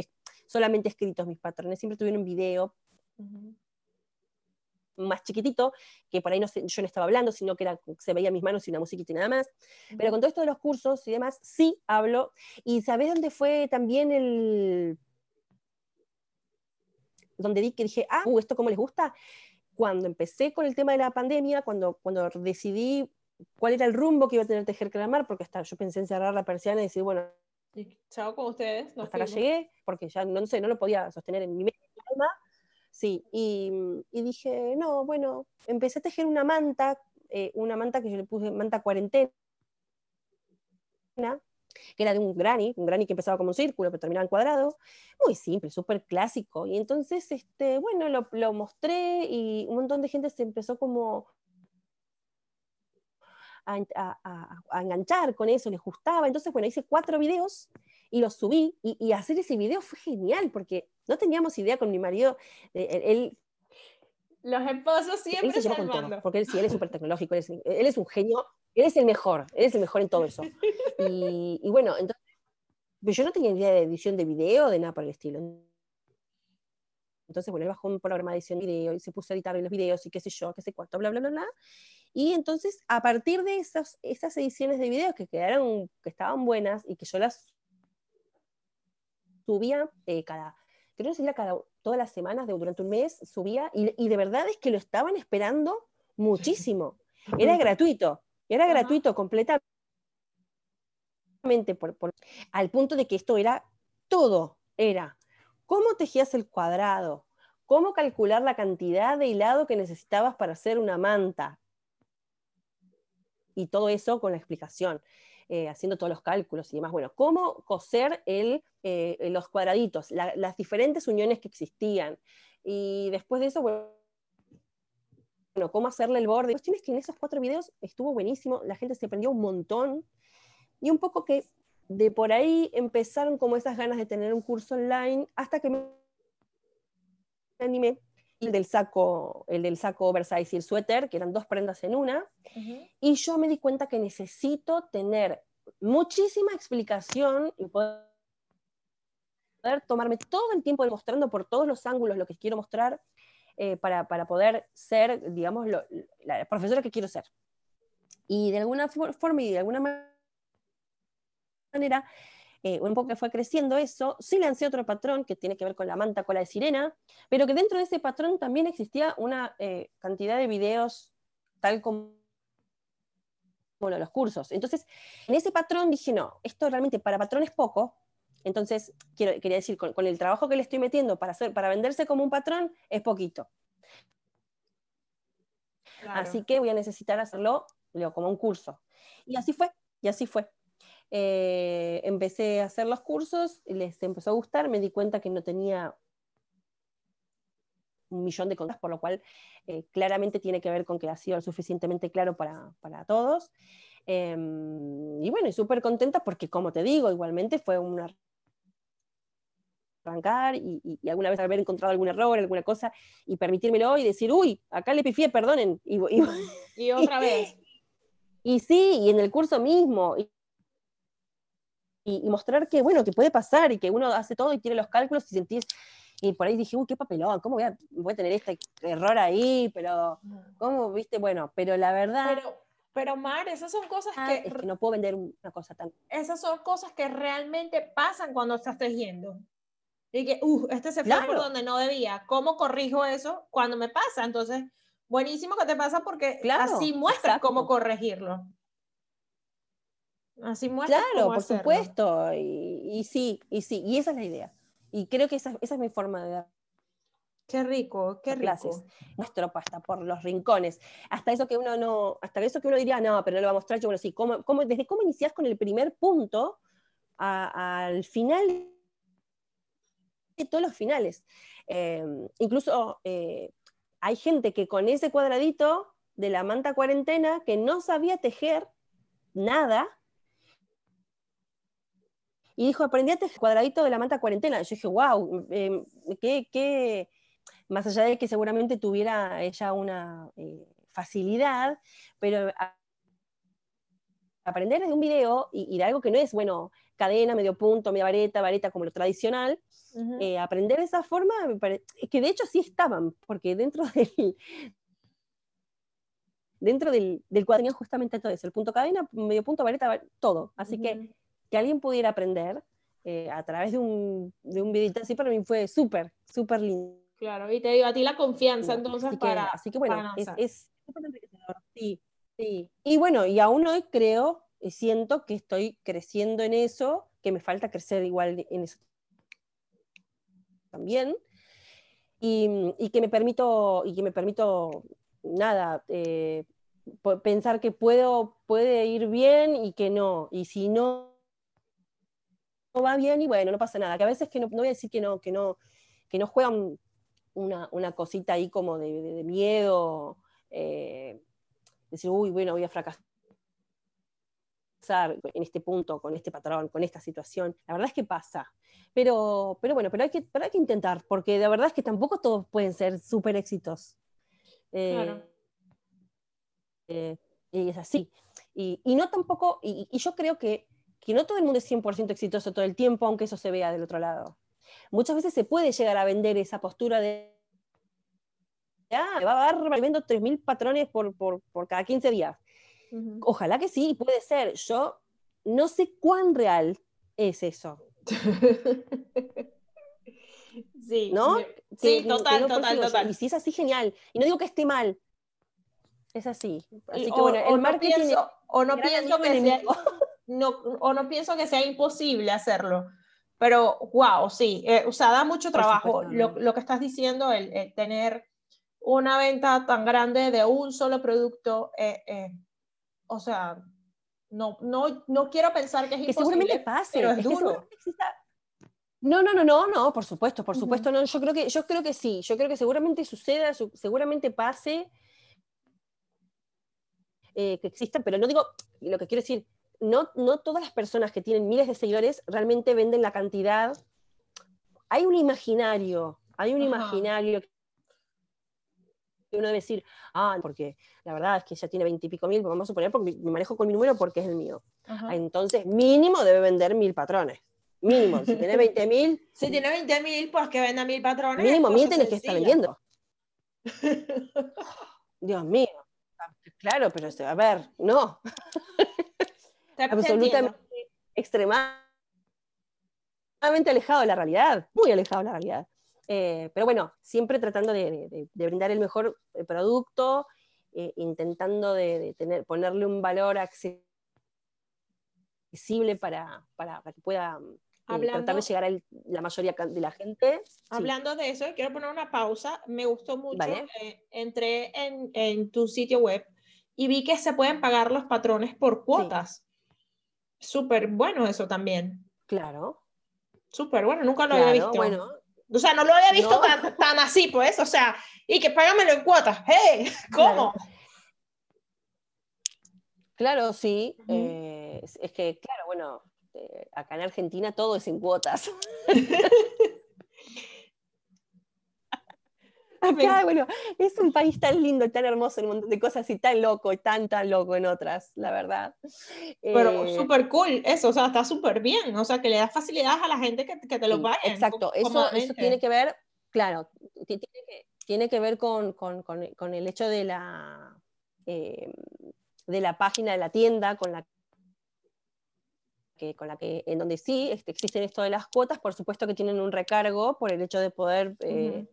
solamente escritos mis patrones, siempre tuvieron un video. Uh -huh más chiquitito, que por ahí no yo no estaba hablando, sino que era, se veía mis manos y una musiquita y nada más. Pero con todo esto de los cursos y demás, sí hablo. ¿Y sabés dónde fue también el... donde di que dije, ah, uh, ¿esto cómo les gusta? Cuando empecé con el tema de la pandemia, cuando, cuando decidí cuál era el rumbo que iba a tener Tejer Clamar, porque hasta yo pensé en cerrar la persiana y decir, bueno, y chao con ustedes. Hasta acá llegué, porque ya no sé, no lo podía sostener en mi mente, Sí, y, y dije, no, bueno, empecé a tejer una manta, eh, una manta que yo le puse manta cuarentena, que era de un granny, un granny que empezaba como un círculo, pero terminaba en cuadrado, muy simple, súper clásico. Y entonces, este, bueno, lo, lo, mostré y un montón de gente se empezó como a, a, a, enganchar con eso, les gustaba. Entonces, bueno, hice cuatro videos y los subí. Y, y, hacer ese video fue genial, porque no teníamos idea con mi marido. Eh, él, los esposos siempre él se todo, porque él sí, él es súper tecnológico, él es, él es, un genio, él es el mejor, él es el mejor en todo eso. (laughs) Y, y bueno, entonces, yo no tenía idea de edición de video, de nada por el estilo. Entonces, bueno, él bajó un programa de edición de video y se puso a editar los videos y qué sé yo, qué sé cuánto, bla, bla, bla, bla. Y entonces, a partir de esas, esas ediciones de videos que quedaron, que estaban buenas y que yo las subía eh, cada, creo que sería cada, todas las semanas, de, durante un mes, subía, y, y, de verdad es que lo estaban esperando muchísimo. (laughs) Era gratuito, era gratuito completamente, por, por, al punto de que esto era todo, era cómo tejías el cuadrado, cómo calcular la cantidad de hilado que necesitabas para hacer una manta, y todo eso con la explicación. Eh, haciendo todos los cálculos y demás. Bueno, cómo coser eh, los cuadraditos, la, las diferentes uniones que existían. Y después de eso, bueno, cómo hacerle el borde. La cuestión es que en esos cuatro videos estuvo buenísimo, la gente se aprendió un montón y un poco que de por ahí empezaron como esas ganas de tener un curso online hasta que me animé el del saco, el del saco oversize y el suéter, que eran dos prendas en una, uh -huh. y yo me di cuenta que necesito tener muchísima explicación y poder, tomarme todo el tiempo mostrando por todos los ángulos lo que quiero mostrar eh, para, para, poder ser, digamos, lo, la profesora que quiero ser. Y de alguna forma y de alguna manera, eh, un poco que fue creciendo eso, sí lancé otro patrón que tiene que ver con la manta cola de sirena, pero que dentro de ese patrón también existía una eh, cantidad de videos tal como bueno, los cursos. Entonces, en ese patrón dije, no, esto realmente para patrón es poco, entonces quiero, quería decir, con, con, el trabajo que le estoy metiendo para, hacer, para venderse como un patrón, es poquito. Claro. Así que voy a necesitar hacerlo como un curso. Y así fue, y así fue. Eh, empecé a hacer los cursos, les empezó a gustar, me di cuenta que no tenía un millón de contas, por lo cual eh, claramente tiene que ver con que ha sido lo suficientemente claro para, para todos. Eh, y bueno, y súper contenta porque, como te digo, igualmente fue una arrancar y, y, y, alguna vez haber encontrado algún error, alguna cosa, y permitírmelo y decir, uy, acá le pifié, perdonen. Y, y, y otra (laughs) vez. Y, sí, y en el curso mismo. Y, y, mostrar que, bueno, que puede pasar y que uno hace todo y tiene los cálculos y sentís, y por ahí dije, uy, qué papelón, ¿cómo voy a, voy a tener este error ahí? Pero, ¿cómo, viste? Bueno, pero la verdad... Pero, pero Mar, esas son cosas que... Es que no puedo vender una cosa tan... Esas son cosas que realmente pasan cuando estás tejiendo. Y que, uh, este se fue claro. por donde no debía. ¿Cómo corrijo eso cuando me pasa? Entonces, buenísimo que te pasa porque claro, así muestras exacto. cómo corregirlo. Así muestras Claro, cómo por hacerlo. supuesto. Y, y, sí, y sí, y esa es la idea. Y creo que esa, esa es mi forma de dar. Qué rico, qué rico. Clases. Muestro hasta por los rincones. Hasta eso que uno no, hasta eso que uno diría, no, pero no lo va a mostrar yo, bueno, sí, ¿cómo, cómo, desde cómo iniciás con el primer punto a, al final de todos los finales. Eh, incluso eh, hay gente que con ese cuadradito de la manta cuarentena que no sabía tejer nada y dijo, aprendí a tejer cuadradito de la manta cuarentena. Yo dije, wow, eh, qué, qué, más allá de que seguramente tuviera ella una eh, facilidad, pero a, aprender de un video y, y, de algo que no es, bueno, cadena, medio punto, media vareta, vareta como lo tradicional, uh -huh. eh, aprender de esa forma, que de hecho sí estaban, porque dentro del, dentro del, del cuadro justamente todo eso, el punto cadena, medio punto, vareta, todo. Así uh -huh. que que alguien pudiera aprender eh, a través de un, de un videito así para mí fue súper, súper lindo. Claro, y te digo a ti la confianza entonces así para... Así que bueno, es, es súper enriquecedor, sí, sí. Y bueno, y aún hoy creo, siento que estoy creciendo en eso, que me falta crecer igual en eso también. y, que me permito, y que me permito, nada, eh, pensar que puedo, puede ir bien y que no, y si no va bien y bueno, no pasa nada, que a veces que no, no voy a decir que no, que no, que no juegan una, una cosita ahí como de, de, miedo, eh, decir, uy, bueno, voy a fracasar en este punto, con este patrón, con esta situación. La verdad es que pasa. Pero, pero bueno, pero hay, que, pero hay que intentar, porque la verdad es que tampoco todos pueden ser súper éxitos. Eh, claro. Eh, y es así. Y, y no tampoco, y, y, yo creo que, que no todo el mundo es 100% exitoso todo el tiempo, aunque eso se vea del otro lado. Muchas veces se puede llegar a vender esa postura de, ah, me va a dar, vendo 3.000 patrones por, por, por cada 15 días. Ojalá que sí, puede ser. Yo no sé cuán real es eso. (laughs) sí, ¿no? Sí, total, total, total. Y si es así, genial. Y no digo que esté mal. Es así. Así que o, bueno, el o marketing. No pienso, o no pienso que sea. (laughs) no, o no pienso que sea imposible hacerlo. Pero, wow, sí. Eh, o sea, da mucho trabajo. Lo, lo, que estás diciendo, el, el, tener una venta tan grande de un solo producto, eh, eh, o sea, no, no, no quiero pensar que es que imposible, seguramente pase, pero es, es duro. No, no, no, no, no, por supuesto, por supuesto, uh -huh. no. Yo creo que, yo creo que sí, yo creo que seguramente suceda, su, seguramente pase, eh, que exista, pero no digo, lo que quiero decir, no, no todas las personas que tienen miles de seguidores realmente venden la cantidad. Hay un imaginario, hay un Ajá. imaginario que uno debe decir, ah, porque la verdad es que ya tiene veintipico mil, vamos a suponer, porque me manejo con mi número porque es el mío. Ajá. Entonces, mínimo debe vender mil patrones. Mínimo, si tiene 20 mil. (laughs) Si tiene 20 mil, pues que venda mil patrones. Mínimo mil tenés que estar vendiendo. (laughs) Dios mío. Claro, pero este, a ver, no. Te- te Absolutamente, extremadamente alejado de la realidad, muy alejado de la realidad. Eh, pero bueno, siempre tratando de, de- de brindar el mejor eh, producto, eh, intentando de, de tener, ponerle un valor accesible para, para, para que pueda eh, tratar Hablando- de llegar a el- la mayoría de la gente. Sí. Hablando de eso, quiero poner una pausa. Me gustó mucho. Vale. eh, entré en, en tu sitio web y vi que se pueden pagar los patrones por cuotas. Súper bueno eso también. Claro, Súper bueno, nunca lo había visto. bueno, O sea, no lo había visto No. tan, tan así, pues. O sea, y que págamelo en cuotas. ¡Hey! (laughs) ¿Cómo? Claro, sí. Eh, es, es que, claro, bueno, eh, acá en Argentina todo es en cuotas. (laughs) (laughs) Acá, bueno, es un país tan lindo, tan hermoso, en un montón de cosas y tan loco, y tan, tan loco en otras, la verdad. Pero Eh, súper cool eso, o sea, está súper bien. O sea, que le das facilidades a la gente que, que te lo paguen. Exacto, eso, eso tiene que ver, claro, ti- tiene que, tiene que ver con, con- con- con el hecho de la, eh, de la página de la tienda con la que, con la que, en donde sí este, existen esto de las cuotas, por supuesto que tienen un recargo por el hecho de poder eh.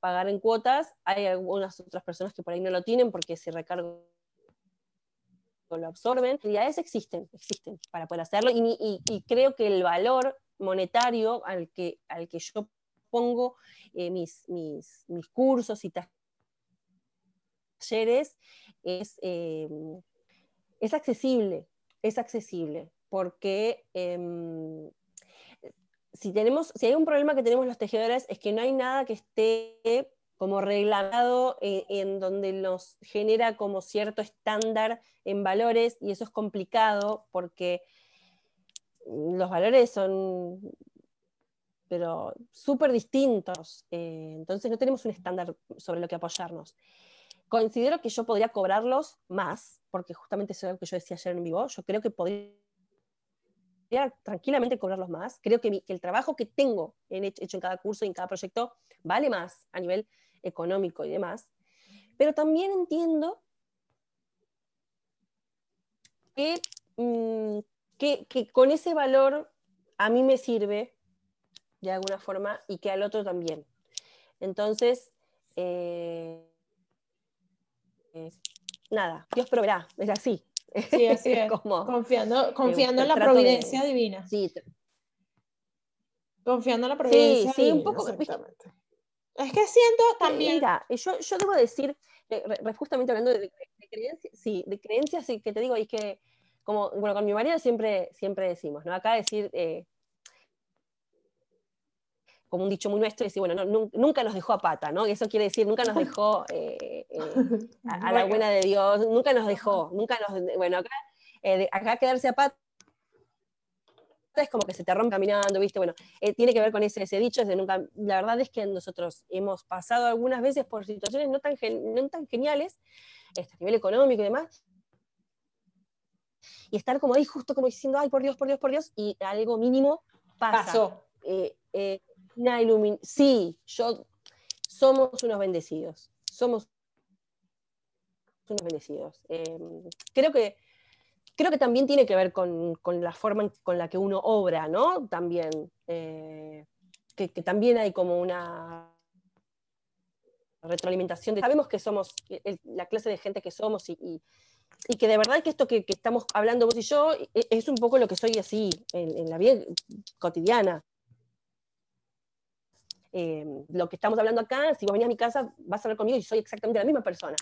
Pagar en cuotas. Hay algunas otras personas que por ahí no lo tienen porque ese recargo lo absorben. Actividades existen, existen para poder hacerlo y, creo que el valor monetario al que, al que yo pongo eh, mis, mis, mis cursos y talleres es, eh, es accesible, es accesible, porque em, si, tenemos, si hay un problema que tenemos los tejedores es que no hay nada que esté como reglamado eh, en donde nos genera como cierto estándar en valores y eso es complicado porque los valores son pero súper distintos, eh, entonces no tenemos un estándar sobre lo que apoyarnos. Considero que yo podría cobrarlos más, porque justamente eso es lo que yo decía ayer en vivo, yo creo que podría tranquilamente cobrarlos más, creo que, el trabajo que tengo en hecho, en cada curso y en cada proyecto vale más a nivel económico y demás, pero también entiendo que, mm, que con ese valor a mí me sirve de alguna forma y que al otro también. Entonces, eh, eh, nada, Dios proveerá, es así. Sí, (laughs) así es. Como- Confiando, confiando en la de- providencia divina. sí, Confiando en la providencia sí, un divina, poco, exactamente. Es que siento también... Mira, yo, yo debo decir, eh, justamente hablando de, creencias, sí, de creencias, sí, que te digo, y que, como, bueno, con mi marido siempre, siempre decimos, ¿no? Acá decir, eh, como un dicho muy nuestro, decir, bueno, nunca nos dejó a pata, ¿no? Eso quiere decir, nunca nos dejó eh, a, la buena de Dios, nunca nos dejó, nunca nos, bueno, acá, acá quedarse a pata es como que se te rompe caminando, ¿viste? Bueno, tiene que ver con ese, ese dicho, de nunca, la verdad es que nosotros hemos pasado algunas veces por situaciones no tan, no tan geniales, este, a nivel económico y demás, y estar como ahí justo como diciendo, ay, por Dios, por Dios, por Dios, y algo mínimo pasa. Pasó. Eh, eh, una sí, yo, somos unos bendecidos, somos unos bendecidos. Em, creo que creo que también tiene que ver con, con la forma con la que uno obra, ¿no? También, eh, que, también hay como una retroalimentación de, sabemos que somos la clase de gente que somos y, y, que de verdad que esto que, que, estamos hablando vos y yo e, es un poco lo que soy así en, la vida cotidiana. Eh, lo que estamos hablando acá, si vos venís a mi casa, vas a hablar conmigo y soy exactamente la misma persona.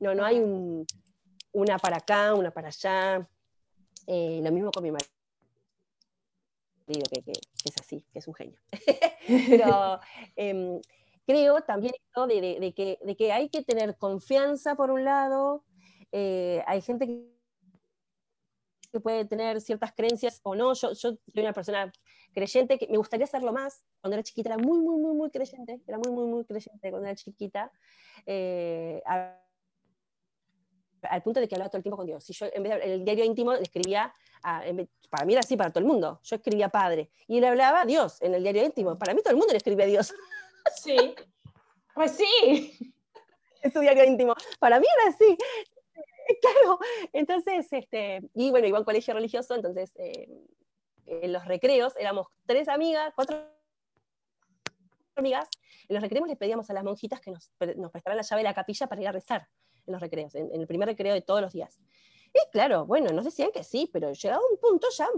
No, no hay un, una para acá, una para allá. Eh, lo mismo con mi marido, que, que, es así, que es un genio. (laughs) Pero eh, creo también de, de, que, de, que, hay que tener confianza por un lado, eh, hay gente que puede tener ciertas creencias o no, yo soy una persona creyente que me gustaría hacerlo más, cuando era chiquita era muy, muy, muy, muy creyente, era muy, muy, muy creyente cuando era chiquita, eh, al punto de que hablaba todo el tiempo con Dios. Si yo en vez de el diario íntimo le escribía, para mí era así, para todo el mundo, yo escribía Padre, y él hablaba a Dios en el diario íntimo, para mí todo el mundo le escribía a Dios. Sí, pues sí. (laughs) Es su diario íntimo. Para mí era así. (laughs) Claro, entonces, este, y bueno, iba a un colegio religioso, entonces eh, en los recreos éramos tres amigas, cuatro amigas, en los recreos les pedíamos a las monjitas que nos, nos prestaran la llave de la capilla para ir a rezar en los recreos, en, el primer recreo de todos los días. Y claro, bueno, no decían que sí, pero llegaba un punto ya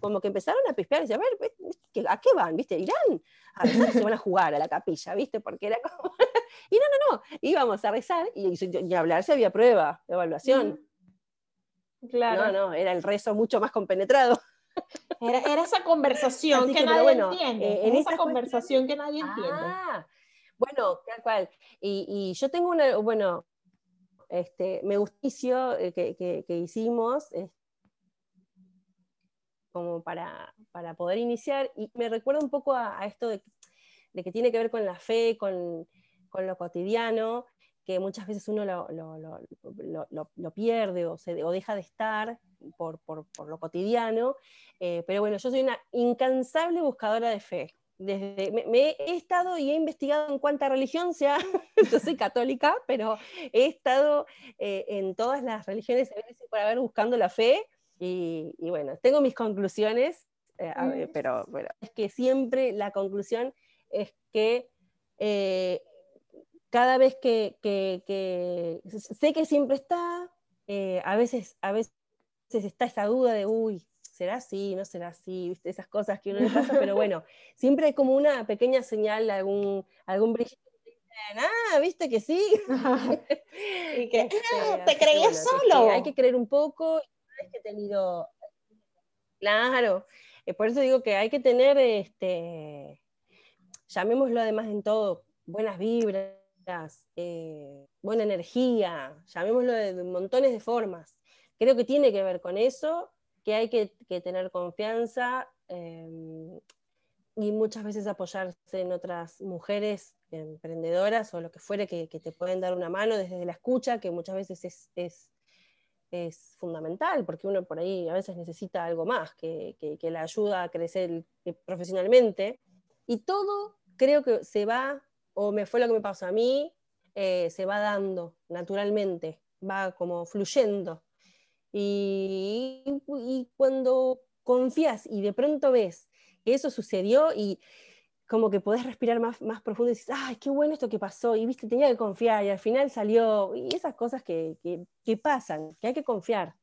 como que empezaron a pispear y a ver, ¿a qué van? ¿Viste? ¿Irán? A rezar se van a jugar a la capilla, ¿viste? Porque era como... (laughs) y no, no, no, íbamos a rezar y, y hablar si había prueba, evaluación. Claro. No, no, era el rezo mucho más compenetrado. Era, era esa conversación que, nadie entiende. Eh, en esa conversación que nadie entiende. Ah, bueno, tal cual. Y, yo tengo una, bueno, este, me gusticio eh, que, que, hicimos este, como para, para, poder iniciar, y me recuerda un poco a, esto de, que tiene que ver con la fe, con, con lo cotidiano, que muchas veces uno lo, lo, lo, lo pierde o, se, o, deja de estar por, por, por lo cotidiano, eh, pero bueno, yo soy una incansable buscadora de fe. Desde, me, he estado y he investigado en cuánta religión sea, (laughs) yo soy católica, pero he estado eh, en todas las religiones por haber buscando la fe y, bueno, tengo mis conclusiones, eh, pero bueno, es que siempre la conclusión es que eh, cada vez que, que, sé que siempre está, a, veces, a veces está esta duda de, uy, será así, no será así, ¿viste? esas cosas que uno le pasa, pero (laughs) bueno, siempre hay como una pequeña señal, algún, algún brillo. Ah, viste que sí. (laughs) y que, (laughs) ah, te creías solo. hay que creer un poco. Es que he tenido. Claro. Eh, por eso digo que hay que tener, este, llamémoslo además en todo, buenas vibras, eh, buena energía, llamémoslo de montones de formas. Creo que tiene que ver con eso que hay que, tener confianza em, y muchas veces apoyarse en otras mujeres emprendedoras o lo que fuere que, te pueden dar una mano desde la escucha, que muchas veces es, es, es fundamental, porque uno por ahí a veces necesita algo más que, que, la ayuda a crecer eh, profesionalmente. Y todo creo que se va, o me fue lo que me pasó a mí, eh, se va dando naturalmente, va como fluyendo. Y, cuando confías y de pronto ves que eso sucedió y como que podés respirar más, más profundo y dices, ay, qué bueno esto que pasó, y viste, tenía que confiar, y al final salió, y esas cosas que, que, pasan, que hay que confiar.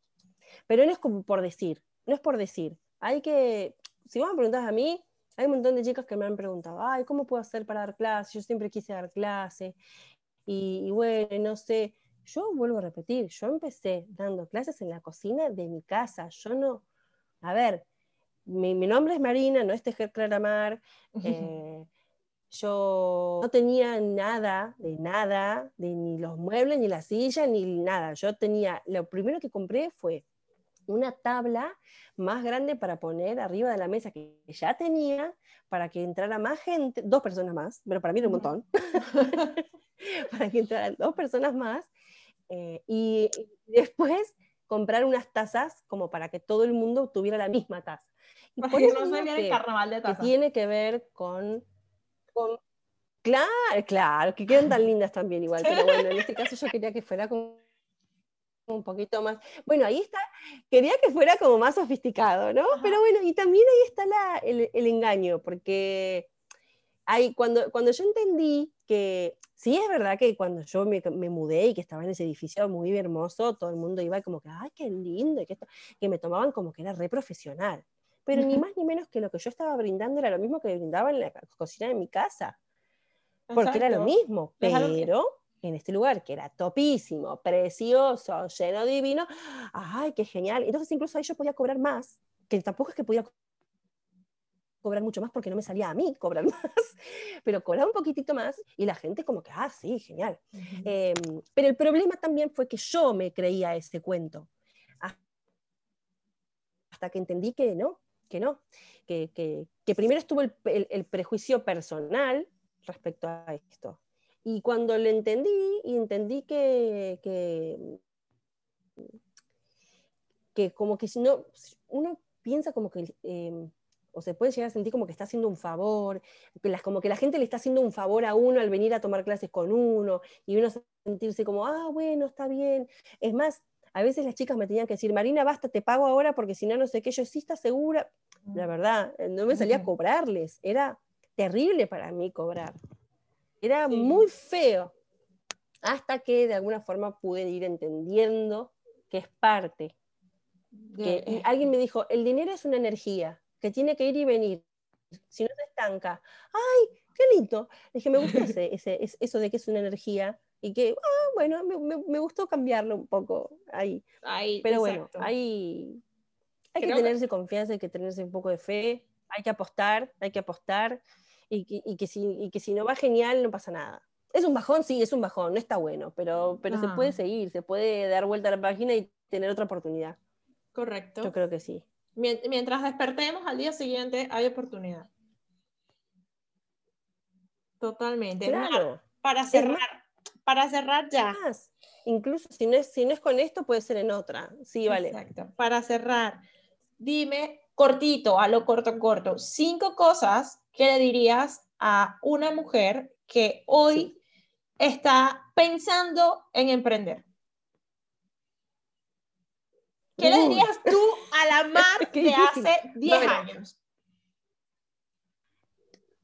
Pero no es como por decir, no es por decir, hay que, si vos me preguntás a mí, Hay un montón de chicas que me han preguntado, ay, ¿cómo puedo hacer para dar clase? Yo siempre quise dar clase. Y, y bueno, no sé, yo vuelvo a repetir, yo empecé dando clases en la cocina de mi casa. Yo no, a ver, mi, mi nombre es Marina, no es Tejer Claramar. Eh, (laughs) yo no tenía nada, de nada, de ni los muebles, ni la silla, ni nada. Yo tenía, lo primero que compré fue una tabla más grande para poner arriba de la mesa que ya tenía, para que entrara más gente, dos personas más, pero para mí era un montón, (laughs) para que entraran dos personas más, eh, y después comprar unas tazas como para que todo el mundo tuviera la misma taza. Y por que eso no viera el que- carnaval de que tazas. tiene que ver con, con- Claro, claro, que quedan tan lindas también igual, pero bueno, en este caso yo quería que fuera como un poquito más, bueno, ahí está, quería que fuera como más sofisticado, ¿no? Ajá. Pero bueno, y también ahí está la- el, el engaño, porque hay, cuando, cuando yo entendí que, sí es verdad que cuando yo me, me mudé y que estaba en ese edificio muy hermoso, todo el mundo iba como que, ay, qué lindo, y que, esto", que me tomaban como que era re profesional. Pero ni más ni menos que lo que yo estaba brindando era lo mismo que brindaba en la co- cocina de mi casa porque era lo Exacto. mismo, pero en este lugar que era topísimo, precioso, lleno divino, ay, qué genial. Entonces incluso ahí yo podía cobrar más, que tampoco es que podía co- cobrar mucho más porque no me salía a mí cobrar (laughs) más, pero cobraba un poquitito más y la gente como que, ah, sí, genial. Em, pero el problema también fue que yo me creía ese cuento. Has- Hasta que entendí que no, que no. Que, que- que primero estuvo el, el- el prejuicio personal respecto a esto. Y cuando lo entendí, y entendí que, que, que como que si no, uno piensa como que, em, o se puede llegar a sentir como que está haciendo un favor, que las, como que la gente le está haciendo un favor a uno al venir a tomar clases con uno, y uno sentirse como, ah, bueno, está bien. Es más, a veces las chicas me tenían que decir, Marina, basta, te pago ahora porque si no, no sé qué, yo sí está segura. La verdad, eh, no me salía a cobrarles, era terrible para mí cobrar. Era Sí. muy feo. Hasta que de alguna forma pude ir entendiendo que es parte. Que alguien me dijo, el dinero es una energía que tiene que ir y venir. Si no se estanca. ¡Ay, qué lindo! Dije, me gustó ese, (laughs) ese- es- eso de que es una energía y que, ah, bueno, me, me- me gustó cambiarlo un poco ahí. Ahí, Pero exacto. bueno, hay, hay Creo que- tenerse confianza, hay que tenerse un poco de fe, hay que apostar, hay que apostar, y que, y que si, y que si no va genial, no pasa nada. Es un bajón, sí, es un bajón, no está bueno, pero, pero se puede seguir, se puede dar vuelta a la página y tener otra oportunidad. Correcto. Yo creo que sí. Mien- Mientras despertemos al día siguiente, hay oportunidad. Totalmente. Mar, Claro. para cerrar, para cerrar ya. Más. Incluso si no, es, si no es con esto, puede ser en otra. Sí, vale. Exacto. Para cerrar, dime cortito, a lo corto, corto, cinco cosas que le dirías a una mujer que hoy está pensando en emprender. ¿Qué le dirías tú a la (laughs) Mar de hace 10 Bueno. años?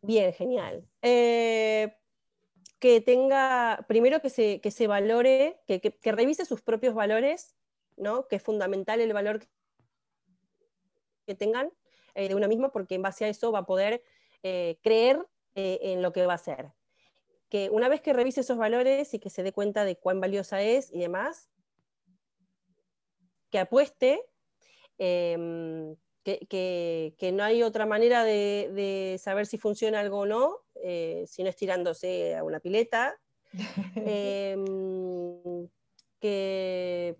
Bien, genial. Eh, que tenga, primero que se, que se valore, que, que- que revise sus propios valores, ¿no? Que es fundamental el valor que, tengan eh, de una misma, porque en base a eso va a poder eh, creer eh, en lo que va a hacer. Que una vez que revise esos valores y que se dé cuenta de cuán valiosa es y demás, que apueste, em, que, que- que no hay otra manera de, de saber si funciona algo o no, si no es tirándose a una pileta, (laughs) em, que,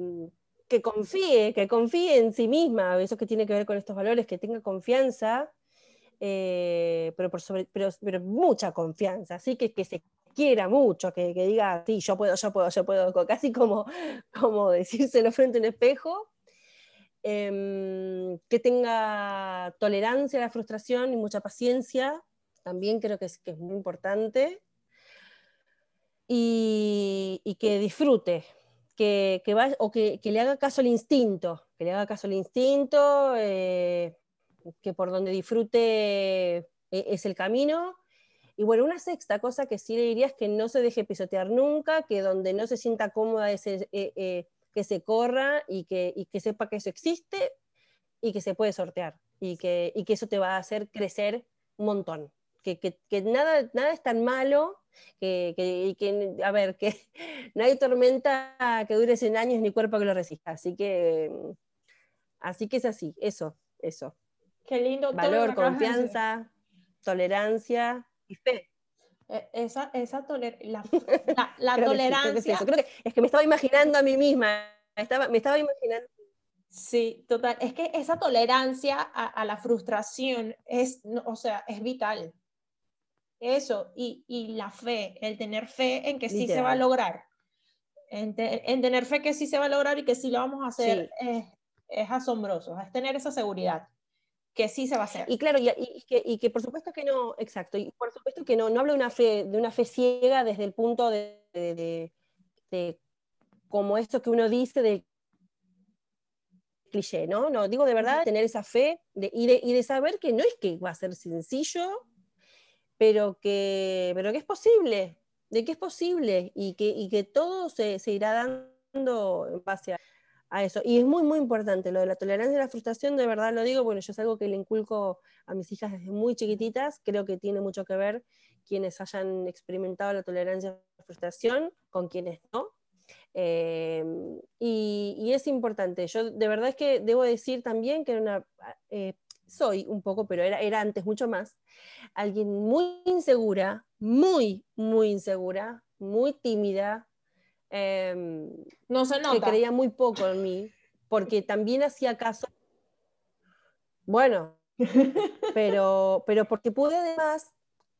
que confíe, que confíe en sí misma, eso que tiene que ver con estos valores, que tenga confianza, eh, pero, pero, mucha confianza, así que, que se quiera mucho, que, que diga, sí, yo puedo, yo puedo, yo puedo, (laughs) casi como, como decírselo frente a un espejo, em, que tenga tolerancia a la frustración y mucha paciencia, también creo que es, que es muy importante, y que disfrute, que, que vaya- o que, que le haga caso al instinto, que le haga caso al instinto, eh, que por donde disfrute eh, es el camino. Y bueno, una sexta cosa que sí le diría es que no se deje pisotear nunca, que donde no se sienta cómoda es, eh, eh, que se corra y que, y que sepa que eso existe y que se puede sortear y que, y que eso te va a hacer crecer un montón, que, que, nada, nada es tan malo, que, que, a ver, que (laughs) no hay tormenta que dure 100 años ni cuerpo que lo resista, así que, así que es así, eso, eso. Qué lindo. Valor, confianza, tolerancia y fe. E, esa, esa (laughs) la, la, tolerancia. es, que, me estaba imaginando a mí misma, estaba, me estaba imaginando. Sí, total. Es que esa tolerancia a, la frustración es, o sea, es vital. Eso, y, y, la fe, el tener fe en que sí se va a lograr. En, tener fe que sí se va a lograr y que sí lo vamos a hacer es, es asombroso, es tener esa seguridad que sí se va a hacer. Y claro, y, que, y, que, por supuesto que no, exacto, y por supuesto que no, no hablo de una fe, de una fe ciega desde el punto de, de, como esto que uno dice de cliché, ¿no? No, digo de verdad tener esa fe y, de, y de saber que no es que va a ser sencillo, pero que, pero que es posible, de que es posible y que, y que todo se, se irá dando en base a a eso. Y es muy, muy importante lo de la tolerancia y la frustración, de verdad lo digo, bueno, yo es algo que le inculco a mis hijas desde muy chiquititas, creo que tiene mucho que ver quienes hayan experimentado la tolerancia y la frustración con quienes no. Em, y, es importante. Yo de verdad es que debo decir también que era una, eh, soy un poco, pero era, era antes mucho más, alguien muy insegura, muy, muy insegura, muy tímida, Em, no se nota. que creía muy poco en mí, porque también hacía caso. Bueno, (laughs) pero, pero porque pude además,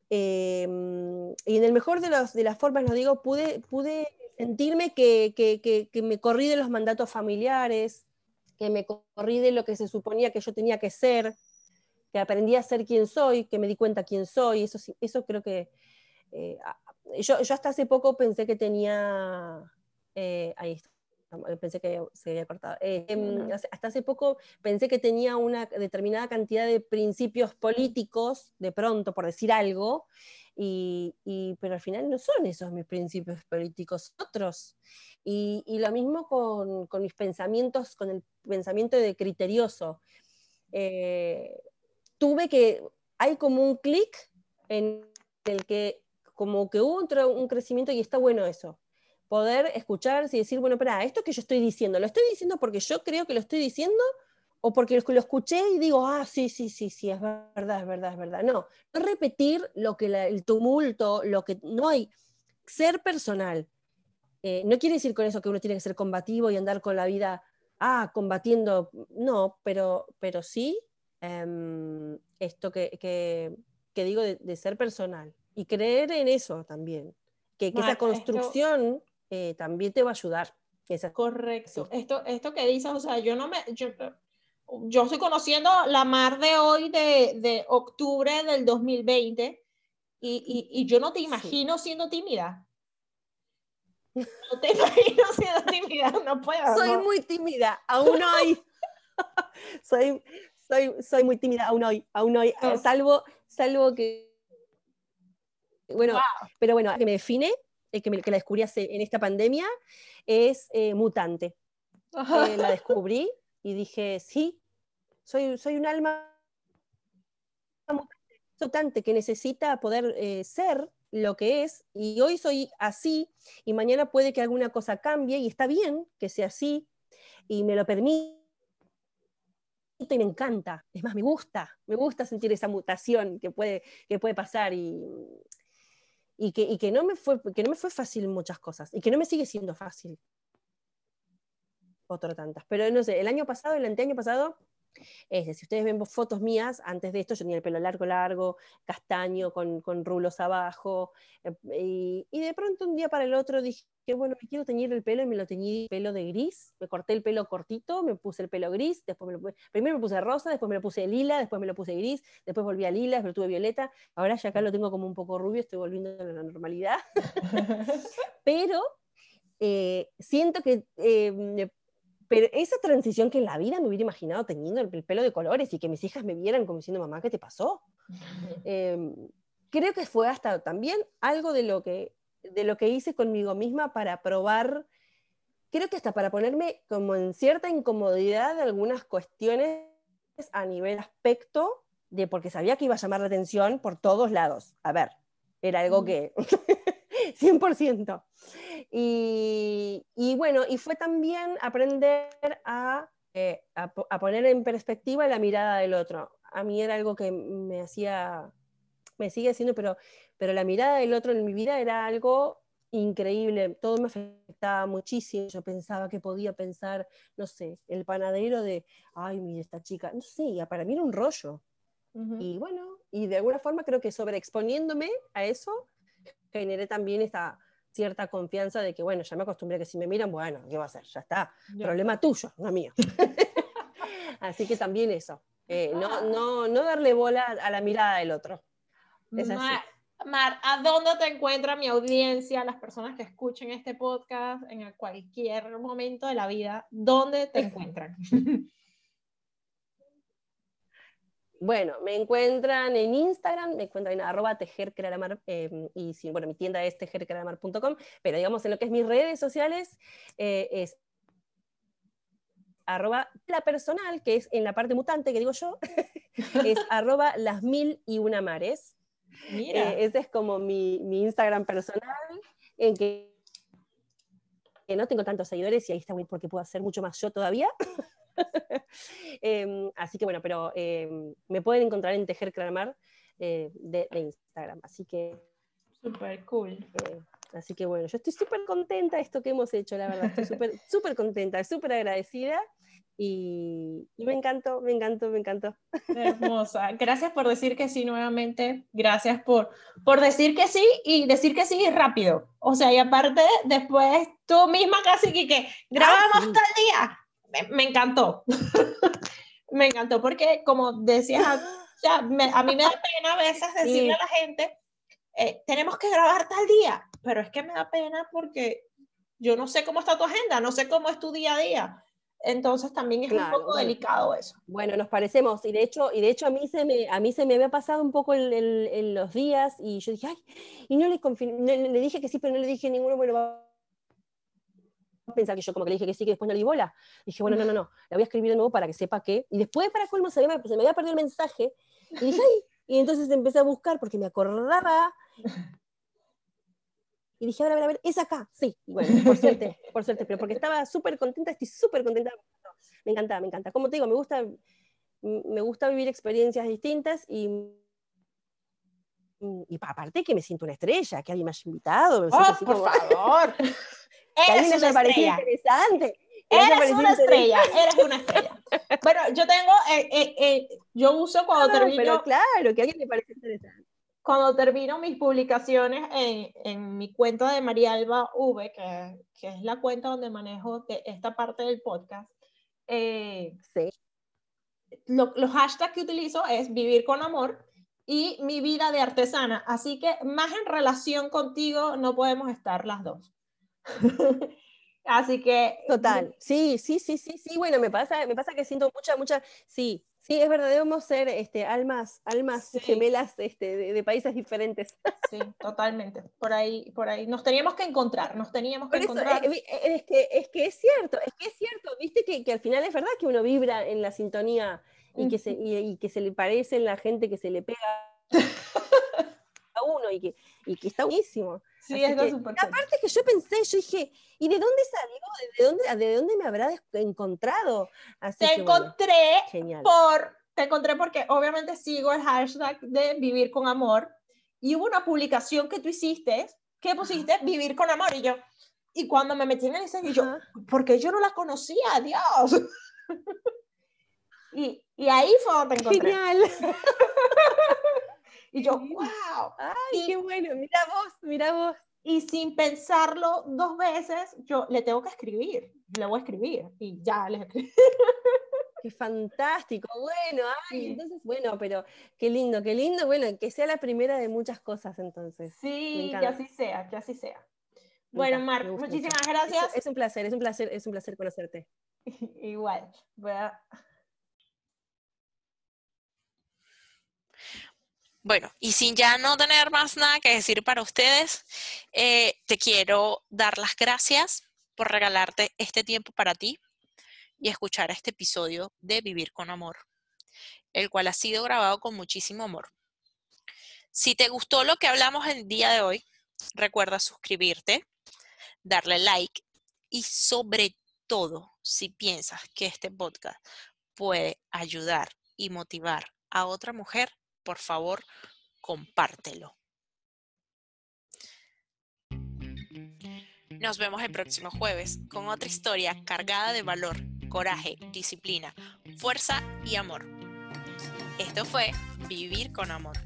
em, y en el mejor de, los, de las formas lo digo, pude, pude sentirme que, que, que, me corrí de los mandatos familiares, que me corrí de lo que se suponía que yo tenía que ser, que aprendí a ser quien soy, que me di cuenta quién soy, eso, eso creo que eh, yo, yo, hasta hace poco pensé que tenía, eh, ahí está, pensé que se había cortado, eh, em, hasta hace poco pensé que tenía una determinada cantidad de principios políticos, de pronto, por decir algo, y, y, pero al final no son esos mis principios políticos, otros. Y, y lo mismo con, con, mis pensamientos, con el pensamiento de criterioso. Eh, tuve que, hay como un clic en el que como que hubo un, crecimiento y está bueno eso. Poder escuchar y decir, bueno, espera, esto que yo estoy diciendo, ¿lo estoy diciendo porque yo creo que lo estoy diciendo o porque lo escuché y digo, ah, sí, sí, sí, sí, es verdad, es verdad, es verdad. No, no repetir lo que el tumulto, lo que no hay, ser personal. Eh, no quiere decir con eso que uno tiene que ser combativo y andar con la vida, ah, combatiendo, no, pero, pero sí em, esto que, digo de ser personal y creer en eso también, que, esa construcción eh, también te va a ayudar. Esa... Correcto. Esto, esto que dices, o sea, yo no me, yo, yo estoy conociendo la mar de hoy de, de octubre del 2020 y, y, y yo no te imagino siendo tímida. No te (laughs) imagino siendo tímida, no puedo. Soy muy tímida, aún hoy. (laughs) soy, soy, soy muy tímida aún hoy, aún hoy, salvo, salvo que bueno, pero bueno, que me define, que, que la descubrí en esta pandemia, es eh, mutante. Eh, la descubrí y dije, sí, soy, soy un alma mutante que necesita poder eh, ser lo que es, y hoy soy así, y mañana puede que alguna cosa cambie, y está bien que sea así, y me lo permite y me encanta, es más, me gusta, me gusta sentir esa mutación que puede, que puede pasar y, y que, y que, no me fue, que no me fue fácil muchas cosas y que no me sigue siendo fácil. Otro tantas. Pero no sé, el año pasado, el anteaño pasado, es si ustedes ven fotos mías, antes de esto yo tenía el pelo largo, largo, castaño, con, con rulos abajo, eh, y, y, de pronto un día para el otro dije, bueno, me quiero teñir el pelo y me lo teñí pelo de gris, me corté el pelo cortito, me puse el pelo gris, después me lo, primero me puse rosa, después me lo puse lila, después me lo puse gris, después volví a lila, después tuve violeta, ahora ya acá lo tengo como un poco rubio, estoy volviendo a la normalidad, (laughs) pero eh, siento que eh, pero esa transición que en la vida me hubiera imaginado teniendo el, pelo de colores y que mis hijas me vieran como diciendo, mamá, ¿qué te pasó? Em, creo que fue hasta también algo de lo, que, de lo que hice conmigo misma para probar, creo que hasta para ponerme como en cierta incomodidad de algunas cuestiones a nivel aspecto de porque sabía que iba a llamar la atención por todos lados. A ver, era algo que (laughs) 100%. Y, y, bueno, y fue también aprender a, eh, a, a, poner en perspectiva la mirada del otro. A mí era algo que me hacía, me sigue haciendo, pero, pero la mirada del otro en mi vida era algo increíble, todo me afectaba muchísimo, yo pensaba que podía pensar, no sé, el panadero de, ay, mira esta chica, no sé, para mí era un rollo. Uh -huh. Y bueno, y de alguna forma creo que sobreexponiéndome a eso, generé también esta cierta confianza de que, bueno, ya me acostumbré a que si me miran, bueno, ¿qué va a hacer? Ya está, problema tuyo, no mío. (laughs) Así que también eso, eh, no, no, no darle bola a la mirada del otro. Es así. Mar, ¿a dónde te encuentra mi audiencia, las personas que escuchen este podcast en cualquier momento de la vida? ¿Dónde te (laughs) encuentran? Bueno, me encuentran en Instagram, me encuentran en arroba tejercrearamar, eh, y sí, bueno, mi tienda es tejercrearamar.com, pero digamos en lo que es mis redes sociales eh, es arroba la personal, que es en la parte mutante que digo yo, (laughs) es arroba las mil y una mares. Mira. Eh, ese es como mi, mi, Instagram personal, en que, que, no tengo tantos seguidores y ahí está porque puedo hacer mucho más yo todavía. (laughs) eh, así que bueno, pero eh, me pueden encontrar en Tejer Clamar eh, de, de, Instagram. Así que. Súper cool. Eh, así que bueno, yo estoy súper contenta de esto que hemos hecho, la verdad. Estoy súper (laughs) contenta, súper agradecida. Y, y, me encantó, me encantó, me encantó. Hermosa. Gracias por decir que sí nuevamente. Gracias por, por decir que sí y decir que sí rápido. O sea, y aparte, después tú misma casi que, que grabamos sí. tal día. Me, me encantó. (laughs) me encantó porque, como decías, (gasps) ya, me, a mí me da pena a veces decirle sí. a la gente, eh, tenemos que grabar tal día, pero es que me da pena porque yo no sé cómo está tu agenda, no sé cómo es tu día a día. Entonces también es claro, un poco bueno, delicado eso. Bueno, nos parecemos y de hecho, y de hecho a, mí se me, a mí se me había pasado un poco en los días y yo dije, ay, y no le, no, le dije que sí, pero no le dije ninguno, bueno, va a pensar que yo como que le dije que sí, que después no le di bola. Dije, bueno, no, no, no, la voy a escribir de nuevo para que sepa que, y después para colmo se me, se me había perdido el mensaje y dije, ay, y entonces empecé a buscar porque me acordaba y dije, a ver, a ver, es acá, sí. Bueno, por (laughs) suerte, por suerte, pero porque estaba súper contenta, estoy súper contenta. Me encanta, me encanta. Como te digo, me gusta, me gusta vivir experiencias distintas y, y aparte que me siento una estrella, que alguien me haya invitado. Me oh, por como, favor. (laughs) (laughs) alguien me pareció interesante. Eres una estrella, eres una estrella. Bueno, yo tengo, eh, eh, eh, yo uso cuando no, termino... Pero claro, que alguien me parece interesante cuando termino mis publicaciones en, en, mi cuenta de María Alba V, que, que, es la cuenta donde manejo de esta parte del podcast, eh, sí. lo, los hashtags que utilizo es vivir con amor y mi vida de artesana. Así que más en relación contigo no podemos estar las dos. (laughs) Así que... Total, sí, sí, sí, sí, sí, bueno, me pasa, me pasa que siento mucha, mucha, sí, Sí, es verdad, debemos ser este, almas, almas sí. gemelas este, de, de, países diferentes. (laughs) Sí, totalmente. Por ahí, por ahí. Nos teníamos que encontrar, nos teníamos que encontrar. Eso, es, es, que, es que es cierto, es que es cierto, viste que, que al final es verdad que uno vibra en la sintonía y que, se, y, y que se le parece en la gente que se le pega (laughs) uno y que, y que está buenísimo. Sí, es que, super aparte que yo pensé, yo dije, ¿y de dónde salió? ¿De dónde, de dónde me habrá encontrado? Así te que, encontré bueno, por, te encontré porque obviamente sigo el hashtag de vivir con amor y hubo una publicación que tú hiciste que pusiste vivir con amor y yo, y cuando me metí en ese, y yo, porque yo no la conocía, Dios. (laughs) y, y ahí fue donde te encontré. Genial. (laughs) Y yo, wow. Ay, y, qué bueno, mira vos, mira vos. Y sin pensarlo dos veces, yo le tengo que escribir, le voy a escribir y ya le escribí. (laughs) Qué fantástico, bueno, ay, sí. entonces, bueno, pero qué lindo, qué lindo, bueno, que sea la primera de muchas cosas entonces. Sí, que así sea, que así sea. Bueno, Mar, muchísimas mucho. gracias. Es, es, un placer, es un placer, es un placer conocerte. (laughs) Igual. Voy a... Bueno, y sin ya no tener más nada que decir para ustedes, eh, te quiero dar las gracias por regalarte este tiempo para ti y escuchar este episodio de Vivir con Amor. el cual ha sido grabado con muchísimo amor. Si te gustó lo que hablamos el día de hoy, recuerda suscribirte, darle like y sobre todo, si piensas que este podcast puede ayudar y motivar a otra mujer, por favor, compártelo. Nos vemos el próximo jueves con otra historia cargada de valor, coraje, disciplina, fuerza y amor. Esto fue Vivir con Amor.